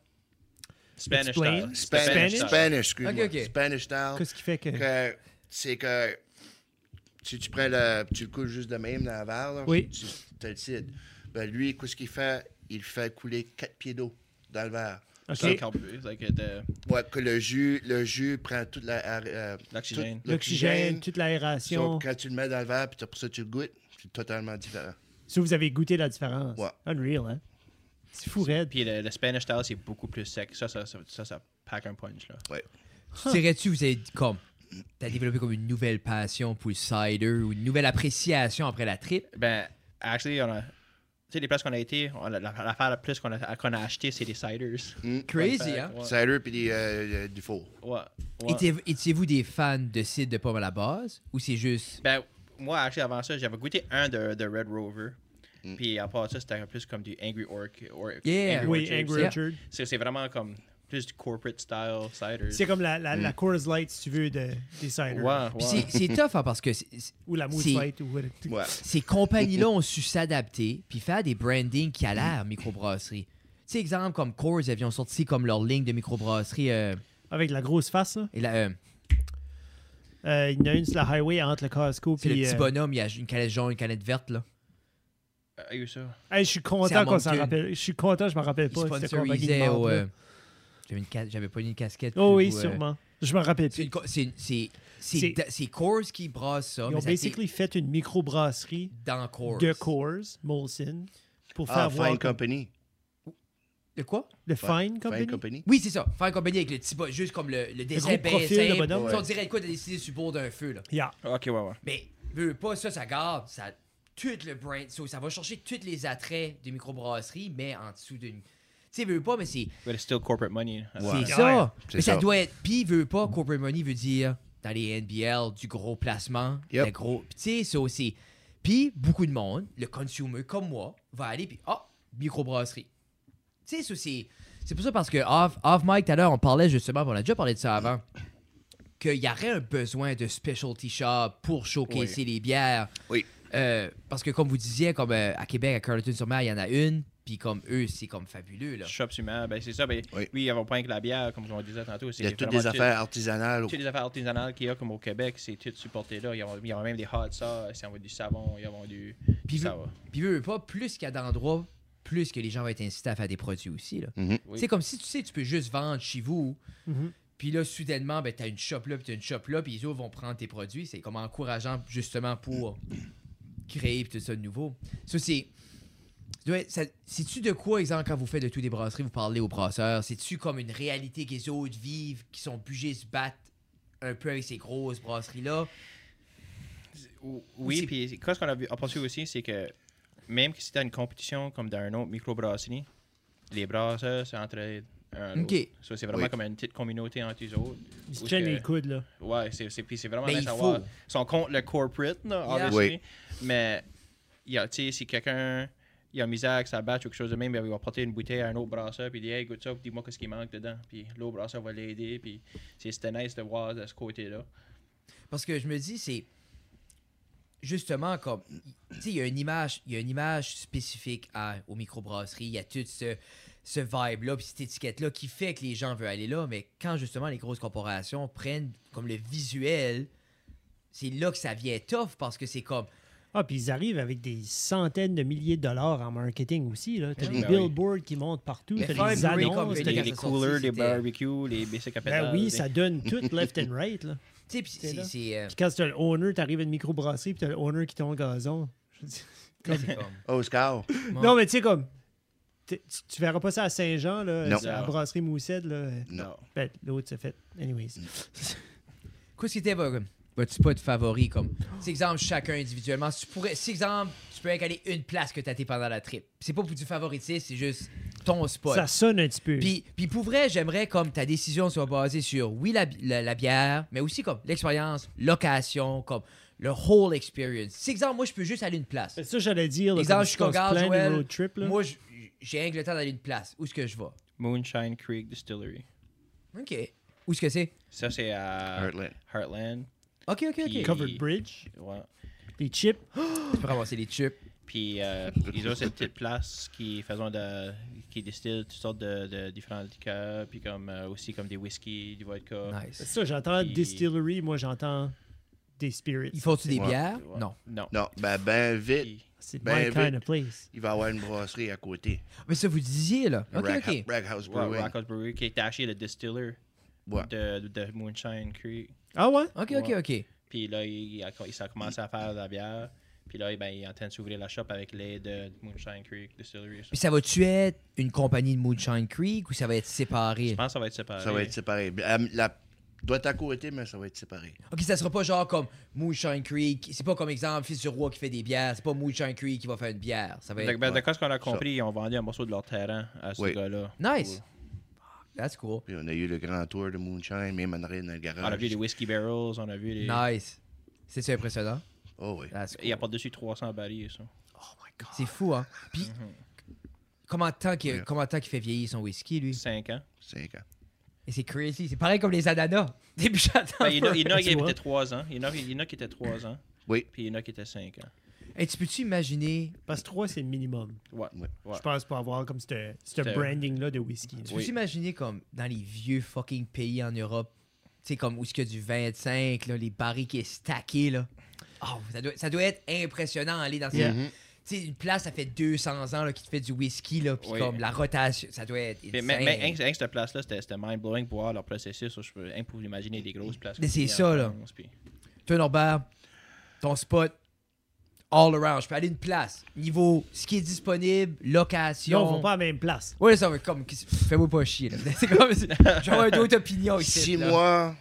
[SPEAKER 4] Spanish
[SPEAKER 2] Explain.
[SPEAKER 4] style.
[SPEAKER 3] Spanish,
[SPEAKER 2] Spanish?
[SPEAKER 3] Spanish, excuse-moi.
[SPEAKER 1] Ok, ok.
[SPEAKER 3] Spanish style.
[SPEAKER 2] Qu'est-ce qui fait que.
[SPEAKER 3] que c'est que si tu prends le. Tu le coules juste de même dans la verre, là,
[SPEAKER 2] Oui.
[SPEAKER 3] tu as le cidre. Ben lui, qu'est-ce qu'il fait? Il fait couler 4 pieds d'eau dans le verre.
[SPEAKER 4] Ça, le
[SPEAKER 2] OK.
[SPEAKER 4] carbu- like, the-
[SPEAKER 3] Ouais, que le jus, le jus prend toute la. euh,
[SPEAKER 4] L'oxygène.
[SPEAKER 3] tout
[SPEAKER 2] L'oxygène, toute l'aération.
[SPEAKER 3] quand tu le mets dans le verre, puis après ça, tu le goûtes, c'est totalement différent.
[SPEAKER 2] Si vous avez goûté la différence.
[SPEAKER 3] Ouais.
[SPEAKER 2] Unreal, hein? C'est fou, raide.
[SPEAKER 4] Puis le, le Spanish style, c'est beaucoup plus sec. Ça, ça, ça, ça, ça pack un punch, là.
[SPEAKER 1] Tu dirais-tu, vous avez comme t'as développé comme une nouvelle passion pour le cider ou une nouvelle appréciation après la trip?
[SPEAKER 4] Ben, actually, on a. Tu sais, les places qu'on a été, l'affaire la plus qu'on a, qu'on a acheté, c'est des ciders.
[SPEAKER 3] Mm.
[SPEAKER 1] Crazy,
[SPEAKER 4] Fait,
[SPEAKER 1] hein?
[SPEAKER 4] Ouais.
[SPEAKER 3] Cider puis des, euh, du four.
[SPEAKER 4] ouais, ouais.
[SPEAKER 1] Étiez- Étiez-vous des fans de cidre de pomme à la base ou c'est juste.
[SPEAKER 4] Ben, moi, actually, avant ça, j'avais goûté un de, de Red Rover.
[SPEAKER 3] Mm.
[SPEAKER 4] Puis à part ça, c'était plus comme du Angry Orc. or,
[SPEAKER 1] Yeah.
[SPEAKER 4] Angry
[SPEAKER 2] Oui,
[SPEAKER 4] Orchard.
[SPEAKER 2] Angry
[SPEAKER 4] C'est-
[SPEAKER 2] Orchard.
[SPEAKER 4] C'est c'est vraiment comme plus du corporate style cider.
[SPEAKER 2] C'est comme la, la,
[SPEAKER 3] Mm.
[SPEAKER 2] la Coors Light, si tu veux, de, des ciders.
[SPEAKER 1] Puis
[SPEAKER 4] ouais.
[SPEAKER 1] c'est- c'est tough hein, parce que
[SPEAKER 2] Ou la Moose
[SPEAKER 1] C'est-
[SPEAKER 2] Light. Ou
[SPEAKER 3] Ouais.
[SPEAKER 1] ces compagnies-là ont su s'adapter puis faire des brandings qui a l'air microbrasserie. Tu sais, exemple comme Coors, ils ont sorti comme leur ligne de microbrasserie. euh,
[SPEAKER 2] Avec la grosse face, là.
[SPEAKER 1] et la, euh,
[SPEAKER 2] Euh, il y en a une sur la highway entre le Costco
[SPEAKER 1] c'est le petit
[SPEAKER 2] euh,
[SPEAKER 1] bonhomme, il y a une canette jaune, une canette verte. là.
[SPEAKER 4] Il y a eu ça.
[SPEAKER 2] hey, je suis content qu'on s'en rappelle. Je suis content, je me rappelle pas. là.
[SPEAKER 1] euh, J'avais une ca- J'avais pas une casquette.
[SPEAKER 2] Oh oui,
[SPEAKER 1] ou, euh,
[SPEAKER 2] sûrement. Je me rappelle
[SPEAKER 1] C'est
[SPEAKER 2] plus.
[SPEAKER 1] c'est Coors qui brasse ça.
[SPEAKER 2] Ils ont basically fait une microbrasserie
[SPEAKER 1] dans Coors.
[SPEAKER 2] de Coors, Molson, pour
[SPEAKER 3] Ah,
[SPEAKER 2] faire voir
[SPEAKER 3] Fine Company.
[SPEAKER 1] De quoi?
[SPEAKER 2] le Fine Company.
[SPEAKER 3] Fine Company?
[SPEAKER 1] Oui, c'est ça. Faire compagnie avec le petit bo- juste comme le, le dessin bien
[SPEAKER 2] profil de
[SPEAKER 1] simple. Si On dirait quoi de décider sur le bord d'un feu. Là.
[SPEAKER 2] Yeah.
[SPEAKER 4] Ok, ouais, ouais.
[SPEAKER 1] Mais veux pas ça, ça garde. Ça, tout le brand. so, ça va chercher tous les attraits de microbrasserie, mais en dessous d'une. Tu sais, veux pas, mais c'est
[SPEAKER 4] But it's still corporate money.
[SPEAKER 3] Ouais.
[SPEAKER 1] c'est
[SPEAKER 2] Ouais.
[SPEAKER 1] ça. Mais ça
[SPEAKER 3] ça.
[SPEAKER 1] doit être. Puis veut pas, corporate money veut dire dans les NBL du gros placement.
[SPEAKER 3] Yep.
[SPEAKER 1] le gros. Puis tu sais, ça aussi. Puis beaucoup de monde, le consumer comme moi, va aller puis ah, microbrasserie. Tu sais, ça c'est. C'est pour ça parce que off, off mic tout à l'heure, on parlait justement, on a déjà parlé de ça avant, qu'il y aurait un besoin de specialty shop pour showcaser les bières.
[SPEAKER 3] Oui.
[SPEAKER 1] Euh, parce que comme vous disiez, comme euh, à Québec, à Carleton-sur-Mer, il y en a une, puis comme eux, c'est comme fabuleux. Là.
[SPEAKER 4] Shop humain, ben c'est ça. Ben,
[SPEAKER 3] Oui.
[SPEAKER 4] oui, il y a pas que la bière, comme on disait tantôt.
[SPEAKER 3] Il y a toutes des affaires artisanales.
[SPEAKER 4] Toutes les affaires artisanales qu'il y a comme au Québec, c'est tout supporté là. Il y a, il y a même des hot sauce, il y a du savon, il y a du.
[SPEAKER 1] Puis
[SPEAKER 4] ça va.
[SPEAKER 1] Puis veux, veux pas, plus qu'il y a d'endroits, plus que les gens vont être incités à faire des produits aussi. Là.
[SPEAKER 3] Mhm.
[SPEAKER 4] Oui.
[SPEAKER 1] C'est comme si tu sais, tu peux juste vendre chez vous,
[SPEAKER 2] Mhm.
[SPEAKER 1] puis là, soudainement, ben, tu as une shop là, puis tu as une shop là, puis les autres vont prendre tes produits. C'est comme encourageant justement pour créer tout ça de nouveau. Ça, c'est. C'est-tu de quoi, exemple, quand vous faites de tout des brasseries, vous parlez aux brasseurs, c'est-tu comme une réalité que les autres vivent, qui sont obligés de se battre un peu avec ces grosses brasseries-là?
[SPEAKER 4] Ou-
[SPEAKER 1] Ou
[SPEAKER 4] Oui,
[SPEAKER 1] c'est-
[SPEAKER 4] puis ce qu'on a vu- aperçu aussi, c'est que même si c'était une compétition comme dans un autre microbrasserie, les brasseurs à l'autre.
[SPEAKER 1] Ok.
[SPEAKER 4] Ça, c'est vraiment
[SPEAKER 3] Oui.
[SPEAKER 4] comme une petite communauté entre eux autres.
[SPEAKER 2] Ils se tiennent les coudes, là.
[SPEAKER 4] Ouais, c'est, c'est, puis c'est vraiment
[SPEAKER 1] Ben,
[SPEAKER 4] nice
[SPEAKER 1] il
[SPEAKER 4] à
[SPEAKER 1] faut.
[SPEAKER 4] voir. Ils sont contre le corporate, là,
[SPEAKER 1] Yeah.
[SPEAKER 4] obviously.
[SPEAKER 3] Oui.
[SPEAKER 4] Mais, il y a, tu sais, si quelqu'un il a misère avec sa batch ou quelque chose de même, ben, il va porter une bouteille à un autre brasseur, puis il dit, hey, goûte ça, dis-moi qu'est-ce qui manque dedans. Puis l'autre brasseur va l'aider, puis c'est, c'était nice de voir de ce côté-là.
[SPEAKER 1] Parce que je me dis, c'est justement comme. Tu sais, il y a une image, il y a une image spécifique à, aux microbrasseries. Il y a tout ce, ce vibe-là, puis cette étiquette-là qui fait que les gens veulent aller là. Mais quand justement les grosses corporations prennent comme le visuel, c'est là que ça vient tough parce que c'est comme.
[SPEAKER 2] Ah, puis ils arrivent avec des centaines de milliers de dollars en marketing aussi. là. T'as
[SPEAKER 1] Ben
[SPEAKER 2] des
[SPEAKER 4] oui.
[SPEAKER 2] billboards qui montent partout.
[SPEAKER 1] Mais
[SPEAKER 2] T'as des annonces. t'as
[SPEAKER 4] Les, coolers, les barbecues, les basic à
[SPEAKER 2] Ben
[SPEAKER 4] pétales,
[SPEAKER 2] oui,
[SPEAKER 4] des-
[SPEAKER 2] ça donne tout left and right. Là.
[SPEAKER 1] Tu sais, puis
[SPEAKER 2] C'est
[SPEAKER 1] c'est.
[SPEAKER 2] là.
[SPEAKER 1] c'est, euh,
[SPEAKER 2] quand t'as le owner, t'arrives à une microbrasserie, puis t'as le owner qui tombe le gazon.
[SPEAKER 1] C'est comme-
[SPEAKER 3] Oscar.
[SPEAKER 1] Bon.
[SPEAKER 2] Non, mais tu sais, comme. Tu, verras pas ça à Saint-Jean, là,
[SPEAKER 3] Non.
[SPEAKER 2] c'est à la brasserie Moussette. Là.
[SPEAKER 3] Non.
[SPEAKER 2] Ben, l'autre, c'est fait. Anyways.
[SPEAKER 1] Qu'est-ce qui était votre, votre spot favori comme c'est exemple chacun individuellement si tu pourrais si exemple tu peux aller une place que t'as été pendant la trip c'est pas pour du favoritisme c'est juste ton spot
[SPEAKER 2] Ça sonne un petit peu.
[SPEAKER 1] puis puis pour vrai j'aimerais comme ta décision soit basée sur oui la, la, la bière mais aussi comme l'expérience location comme le whole experience si exemple moi je peux juste aller une place
[SPEAKER 2] C'est ça, j'allais dire. Là,
[SPEAKER 1] Exemple,
[SPEAKER 2] comme
[SPEAKER 1] je suis comme, Joël,
[SPEAKER 2] road trips, là.
[SPEAKER 1] moi je- j'ai rien que le temps d'aller une place où est-ce que je vais?
[SPEAKER 4] Moonshine Creek Distillery.
[SPEAKER 1] ok où est-ce que c'est?
[SPEAKER 4] Ça, c'est à
[SPEAKER 3] Heartland.
[SPEAKER 4] Heartland.
[SPEAKER 1] ok ok ok
[SPEAKER 4] Puis-
[SPEAKER 2] Covered Bridge?
[SPEAKER 4] Ouais.
[SPEAKER 2] Les chips?
[SPEAKER 1] tu peux ramasser les chips
[SPEAKER 4] Puis euh, ils ont cette petite place qui faisant de qui distille toutes sortes de, de différents liqueurs, puis comme euh, aussi comme des whisky, du vodka.
[SPEAKER 1] nice
[SPEAKER 2] C'est ça, j'entends
[SPEAKER 4] Puis-
[SPEAKER 2] distillery, moi j'entends des spirits.
[SPEAKER 1] ils font-tu des
[SPEAKER 3] Ouais.
[SPEAKER 1] bières?
[SPEAKER 4] Ouais.
[SPEAKER 1] non
[SPEAKER 4] Non.
[SPEAKER 3] Non, ben, ben vite,
[SPEAKER 4] Puis-
[SPEAKER 2] C'est
[SPEAKER 3] Ben,
[SPEAKER 2] my kind of place.
[SPEAKER 3] il va y avoir une brasserie à côté.
[SPEAKER 1] mais ça vous disiez là ok
[SPEAKER 3] Rag,
[SPEAKER 1] ok
[SPEAKER 3] Rag House
[SPEAKER 4] Ouais,
[SPEAKER 3] Brewing.
[SPEAKER 4] Rockhouse Brewery, qui est acheté le distiller
[SPEAKER 3] Ouais.
[SPEAKER 4] de, de Moonshine Creek.
[SPEAKER 2] Ah ouais?
[SPEAKER 1] ok ok
[SPEAKER 4] Ouais.
[SPEAKER 1] ok
[SPEAKER 4] Puis là, il, il a, il a commencé à faire de la bière. Puis là, ben, il est en train de s'ouvrir la shop avec l'aide de Moonshine Creek Distillery.
[SPEAKER 1] Puis ça va-tu être une compagnie de Moonshine Creek ou ça va être séparé?
[SPEAKER 4] Je pense que ça va être séparé.
[SPEAKER 3] Ça va être séparé. Euh, La, doit être à côté, mais ça va être séparé.
[SPEAKER 1] Ok, ça sera pas genre comme Moonshine Creek. C'est pas comme exemple Fils du Roi qui fait des bières. C'est pas Moonshine Creek qui va faire une bière. Ça va
[SPEAKER 4] De,
[SPEAKER 1] être.
[SPEAKER 4] ben, quoi ce qu'on a compris, ils ont vendu un morceau de leur terrain à ce
[SPEAKER 3] Oui.
[SPEAKER 4] gars-là.
[SPEAKER 1] Nice. That's cool.
[SPEAKER 3] Puis on a eu le grand tour de Moonshine, même en arrière dans le garage.
[SPEAKER 4] On a vu les Whiskey Barrels, on a vu les.
[SPEAKER 1] Nice. C'est impressionnant?
[SPEAKER 3] Oh oui.
[SPEAKER 1] That's
[SPEAKER 4] Il y a pas dessus 300 barils, ça.
[SPEAKER 1] C'est fou, hein. Puis, comment de temps qu'il
[SPEAKER 3] Yeah.
[SPEAKER 1] comment de temps qu'il fait vieillir son whisky, lui?
[SPEAKER 4] 5 ans.
[SPEAKER 3] 5 ans.
[SPEAKER 1] Et c'est crazy. C'est pareil comme les ananas. Des j'attends.
[SPEAKER 4] Ben, il y en a- il y en a qui étaient 3 ans. Il y en a- il y en a qui étaient 3 ans.
[SPEAKER 3] Oui.
[SPEAKER 4] Puis il y en a qui étaient 5 ans.
[SPEAKER 1] Hey, tu peux-tu imaginer?
[SPEAKER 2] Parce que 3, c'est le minimum.
[SPEAKER 4] Ouais.
[SPEAKER 3] Ouais.
[SPEAKER 4] ouais.
[SPEAKER 2] Je pense pour avoir comme ce ce branding-là de whisky.
[SPEAKER 1] Tu
[SPEAKER 4] Oui.
[SPEAKER 1] peux imaginer comme dans les vieux fucking pays en Europe, tu sais, comme où il y a du 25, là, les barils qui est stacké, là? Oh, ça, doit, ça doit être impressionnant aller dans ces.
[SPEAKER 3] Mhm.
[SPEAKER 1] Tu sais, une place, ça fait 200 ans là, qui te fait du whisky, là, puis
[SPEAKER 4] Oui.
[SPEAKER 1] comme la rotation, ça doit être.
[SPEAKER 4] Mais, mais, mais que cette place-là, c'était mind-blowing pour voir leur processus. Je peux rien pour imaginer des grosses places.
[SPEAKER 1] Mais c'est
[SPEAKER 4] ça,
[SPEAKER 1] là.
[SPEAKER 4] France, puis-
[SPEAKER 1] Toi, Norbert, ton spot, all around. Je peux aller une place. Niveau ce qui est disponible, location.
[SPEAKER 2] on va pas à la même place.
[SPEAKER 1] Ouais, ça va comme. Fais-moi pas chier, là. C'est comme. J'aurais d'autres opinions ici.
[SPEAKER 3] Si
[SPEAKER 1] là.
[SPEAKER 3] moi,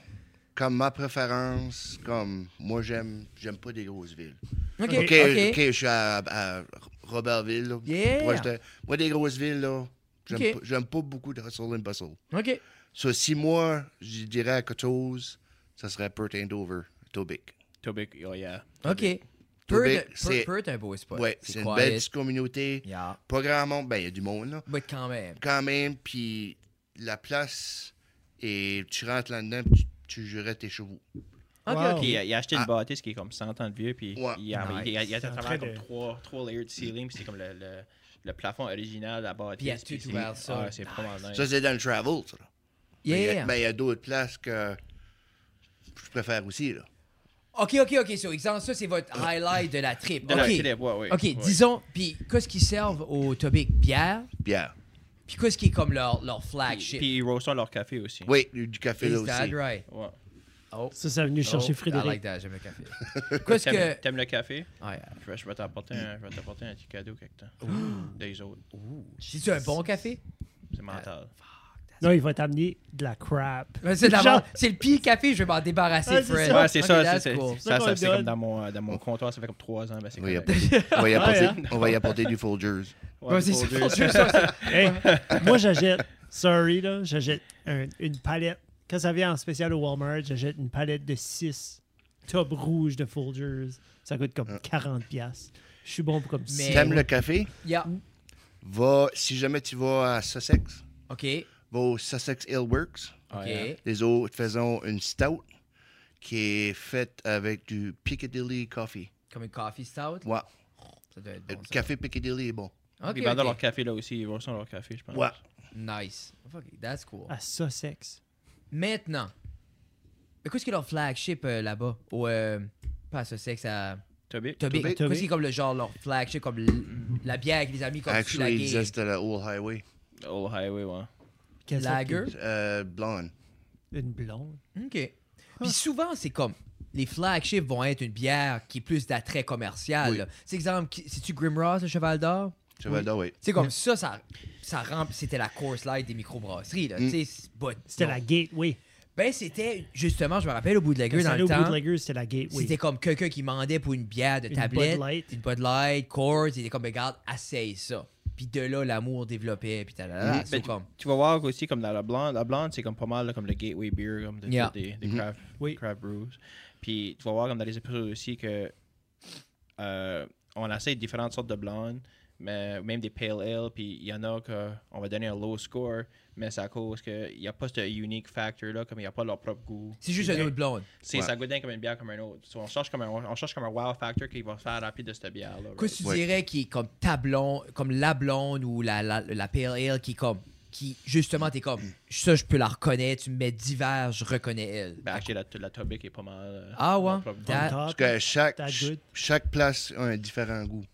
[SPEAKER 3] comme ma préférence, comme moi j'aime, j'aime pas des grosses villes.
[SPEAKER 1] Ok,
[SPEAKER 3] Ok, je suis à, à Robertville. Là,
[SPEAKER 1] Yeah.
[SPEAKER 3] proche de- moi, des grosses villes, là, j'aime pas, j'aime pas beaucoup de hustle and bustle.
[SPEAKER 1] Ok.
[SPEAKER 3] So, si moi, je dirais quelque chose, ça serait Perth Andover, Tobic.
[SPEAKER 4] Tobic, oh yeah.
[SPEAKER 1] Ok. Perth,
[SPEAKER 3] c'est-
[SPEAKER 1] Perth, un beau spot.
[SPEAKER 3] Ouais, c'est une belle petite communauté.
[SPEAKER 1] Yeah.
[SPEAKER 3] Pas grand monde, ben il y a du monde, là.
[SPEAKER 1] Mais quand même.
[SPEAKER 3] Quand même, puis la place, et tu rentres là-dedans, puis tu, tu jurais tes chevaux.
[SPEAKER 1] Ok,
[SPEAKER 2] Wow.
[SPEAKER 1] ok.
[SPEAKER 4] Il a, il a acheté
[SPEAKER 3] Ah.
[SPEAKER 4] une bâtisse qui est comme 100 ans de vieux, puis
[SPEAKER 3] Ouais.
[SPEAKER 4] il, a,
[SPEAKER 1] Nice.
[SPEAKER 4] il, a, il travaillé comme trois, trois layers de ceiling, puis c'est comme le, le, le plafond original de la bâtisse.
[SPEAKER 1] Puis il a tout
[SPEAKER 4] c'est-
[SPEAKER 1] ouvert ça.
[SPEAKER 4] Ah, c'est vraiment nice.
[SPEAKER 3] Ça, c'est dans le travel, ça. là. Mais il y a-
[SPEAKER 1] Yeah.
[SPEAKER 3] Mais il y a d'autres places que je préfère aussi, là.
[SPEAKER 1] Ok, ok, ok. Sur exemple, ça, c'est votre highlight de la trip.
[SPEAKER 4] De
[SPEAKER 1] ok.
[SPEAKER 4] la télé, ouais, ouais,
[SPEAKER 1] Ok,
[SPEAKER 4] ouais.
[SPEAKER 1] disons, puis qu'est-ce qu'ils servent au Tobic Bière,
[SPEAKER 3] Bière.
[SPEAKER 1] Puis qu'est-ce qui est comme leur, leur flagship?
[SPEAKER 4] puis ils roastent leur café aussi.
[SPEAKER 3] Oui, du café là
[SPEAKER 1] Is that
[SPEAKER 3] aussi.
[SPEAKER 1] right?
[SPEAKER 4] Ouais.
[SPEAKER 1] Oh.
[SPEAKER 2] Ça, c'est venu chercher
[SPEAKER 1] Oh, I
[SPEAKER 2] Frédéric.
[SPEAKER 1] like that, j'aime le café. Qu'est-ce
[SPEAKER 4] T'aimes
[SPEAKER 1] que.
[SPEAKER 4] t'aimes le café?
[SPEAKER 1] Ouais.
[SPEAKER 4] Je vais, je vais t'apporter un, je vais t'apporter un petit cadeau quelque temps. Des autres.
[SPEAKER 1] C'est-tu un bon café?
[SPEAKER 4] C'est mental.
[SPEAKER 2] Non, il va t'amener de la crap.
[SPEAKER 1] C'est de la
[SPEAKER 2] Genre-
[SPEAKER 1] merde. C'est le pire café, je vais m'en débarrasser,
[SPEAKER 2] Ouais, c'est
[SPEAKER 1] Fred.
[SPEAKER 2] ça.
[SPEAKER 4] Ouais, c'est ça. c'est-
[SPEAKER 2] ça
[SPEAKER 4] Ça, c'est comme dans mon, euh, dans mon comptoir, ça fait comme trois ans. Ben, c'est
[SPEAKER 3] On va y
[SPEAKER 4] correct.
[SPEAKER 3] apporter, on va y apporter,
[SPEAKER 2] hein?
[SPEAKER 3] on va y apporter du Folgers.
[SPEAKER 4] Ouais,
[SPEAKER 1] Ouais, c'est ça.
[SPEAKER 4] Folgers.
[SPEAKER 1] c'est ça, c'est-
[SPEAKER 2] Hey, moi, j'achète, sorry, là, j'achète un- une palette. Quand ça vient en spécial au Walmart, j'achète une palette de 6 tubs rouges de Folgers. Ça coûte comme 40$. piastres. Je suis bon pour comme
[SPEAKER 1] Mais-
[SPEAKER 2] ça.
[SPEAKER 3] T'aimes le café?
[SPEAKER 1] Yeah.
[SPEAKER 3] Va, si jamais tu vas à Sussex,
[SPEAKER 1] Ok.
[SPEAKER 3] va au Sussex Ale Works.
[SPEAKER 1] Ok.
[SPEAKER 4] Ouais.
[SPEAKER 3] Les autres faisons une stout qui est faite avec du Piccadilly Coffee.
[SPEAKER 1] Comme une coffee stout?
[SPEAKER 3] Ouais,
[SPEAKER 1] Ça doit être
[SPEAKER 3] le
[SPEAKER 1] bon. ça.
[SPEAKER 3] café Piccadilly est bon.
[SPEAKER 4] Ils vendent leur café là aussi. Ils roastent leur café, je pense.
[SPEAKER 3] Ouais.
[SPEAKER 1] Nice. Fuck it, that's cool.
[SPEAKER 2] À Sussex.
[SPEAKER 1] Maintenant, mais qu'est-ce que leur flagship euh, là-bas? Au, euh, pas à Sussex, à
[SPEAKER 4] Toby?
[SPEAKER 1] Tobic.
[SPEAKER 3] Tobic.
[SPEAKER 1] Qu'est-ce qui est comme le genre, leur flagship, comme la bière avec les amis, comme sur
[SPEAKER 3] Actually, il
[SPEAKER 1] game?
[SPEAKER 3] disait c'était la Old Highway.
[SPEAKER 4] Old Highway, ouais.
[SPEAKER 2] Quelle
[SPEAKER 1] Lager?
[SPEAKER 3] Euh, blonde.
[SPEAKER 2] Une blonde.
[SPEAKER 1] OK. Puis souvent, c'est comme les flagships vont être une bière qui est plus d'attrait commercial.
[SPEAKER 3] Oui.
[SPEAKER 1] C'est exemple, c'est-tu Grimross, le Cheval d'Or?
[SPEAKER 3] Cheval d'or, oui.
[SPEAKER 1] C'est comme ça, ça, ça rend- c'était la course light des microbrasseries. là.
[SPEAKER 3] Mm.
[SPEAKER 2] C'était
[SPEAKER 1] non.
[SPEAKER 2] la Gateway.
[SPEAKER 1] Ben, c'était, justement, je me rappelle au bout de la gueule dans
[SPEAKER 2] C'était
[SPEAKER 1] le
[SPEAKER 2] au
[SPEAKER 1] temps.
[SPEAKER 2] Bootlegger, c'était la Gateway.
[SPEAKER 1] C'était comme quelqu'un qui demandait pour une bière de
[SPEAKER 2] Une
[SPEAKER 1] tablette.
[SPEAKER 2] Bud Light.
[SPEAKER 1] Une Bud Light, Coors. Il était comme, regarde, essaye ça. Puis de là, l'amour développait. Puis.
[SPEAKER 3] Mhm.
[SPEAKER 1] C'est
[SPEAKER 4] Ben,
[SPEAKER 1] comme.
[SPEAKER 4] Tu vas voir aussi comme dans la blonde. La blonde, c'est comme pas mal là, comme le gateway beer, comme de,
[SPEAKER 1] Yeah.
[SPEAKER 4] des, des
[SPEAKER 3] Mhm.
[SPEAKER 4] craft,
[SPEAKER 2] Oui.
[SPEAKER 4] craft brews. Puis tu vas voir comme dans les épisodes aussi que euh, on essaie différentes sortes de blondes, mais même des pale ale. Puis il y en a qu'on va donner un low score, mais c'est à cause qu'il n'y a pas ce unique factor là, comme il n'y a pas leur propre goût.
[SPEAKER 1] C'est juste un autre blonde.
[SPEAKER 4] C'est
[SPEAKER 3] Ouais.
[SPEAKER 4] ça goûte bien comme une bière comme un autre. So, on cherche comme un on cherche comme un wow factor qui va faire rapide de cette bière là.
[SPEAKER 1] Qu'est-ce que tu
[SPEAKER 3] Ouais.
[SPEAKER 1] dirais qui est comme ta blonde, comme la blonde ou la, la, la pale ale qui est comme. Qui, justement, t'es comme. Ça, je peux la reconnaître. Tu me mets divers, je reconnais elle.
[SPEAKER 4] Ben, actually, la, la Tobic est pas mal. euh,
[SPEAKER 1] Ah ouais? That-.
[SPEAKER 3] Parce que chaque, chaque place a un différent goût.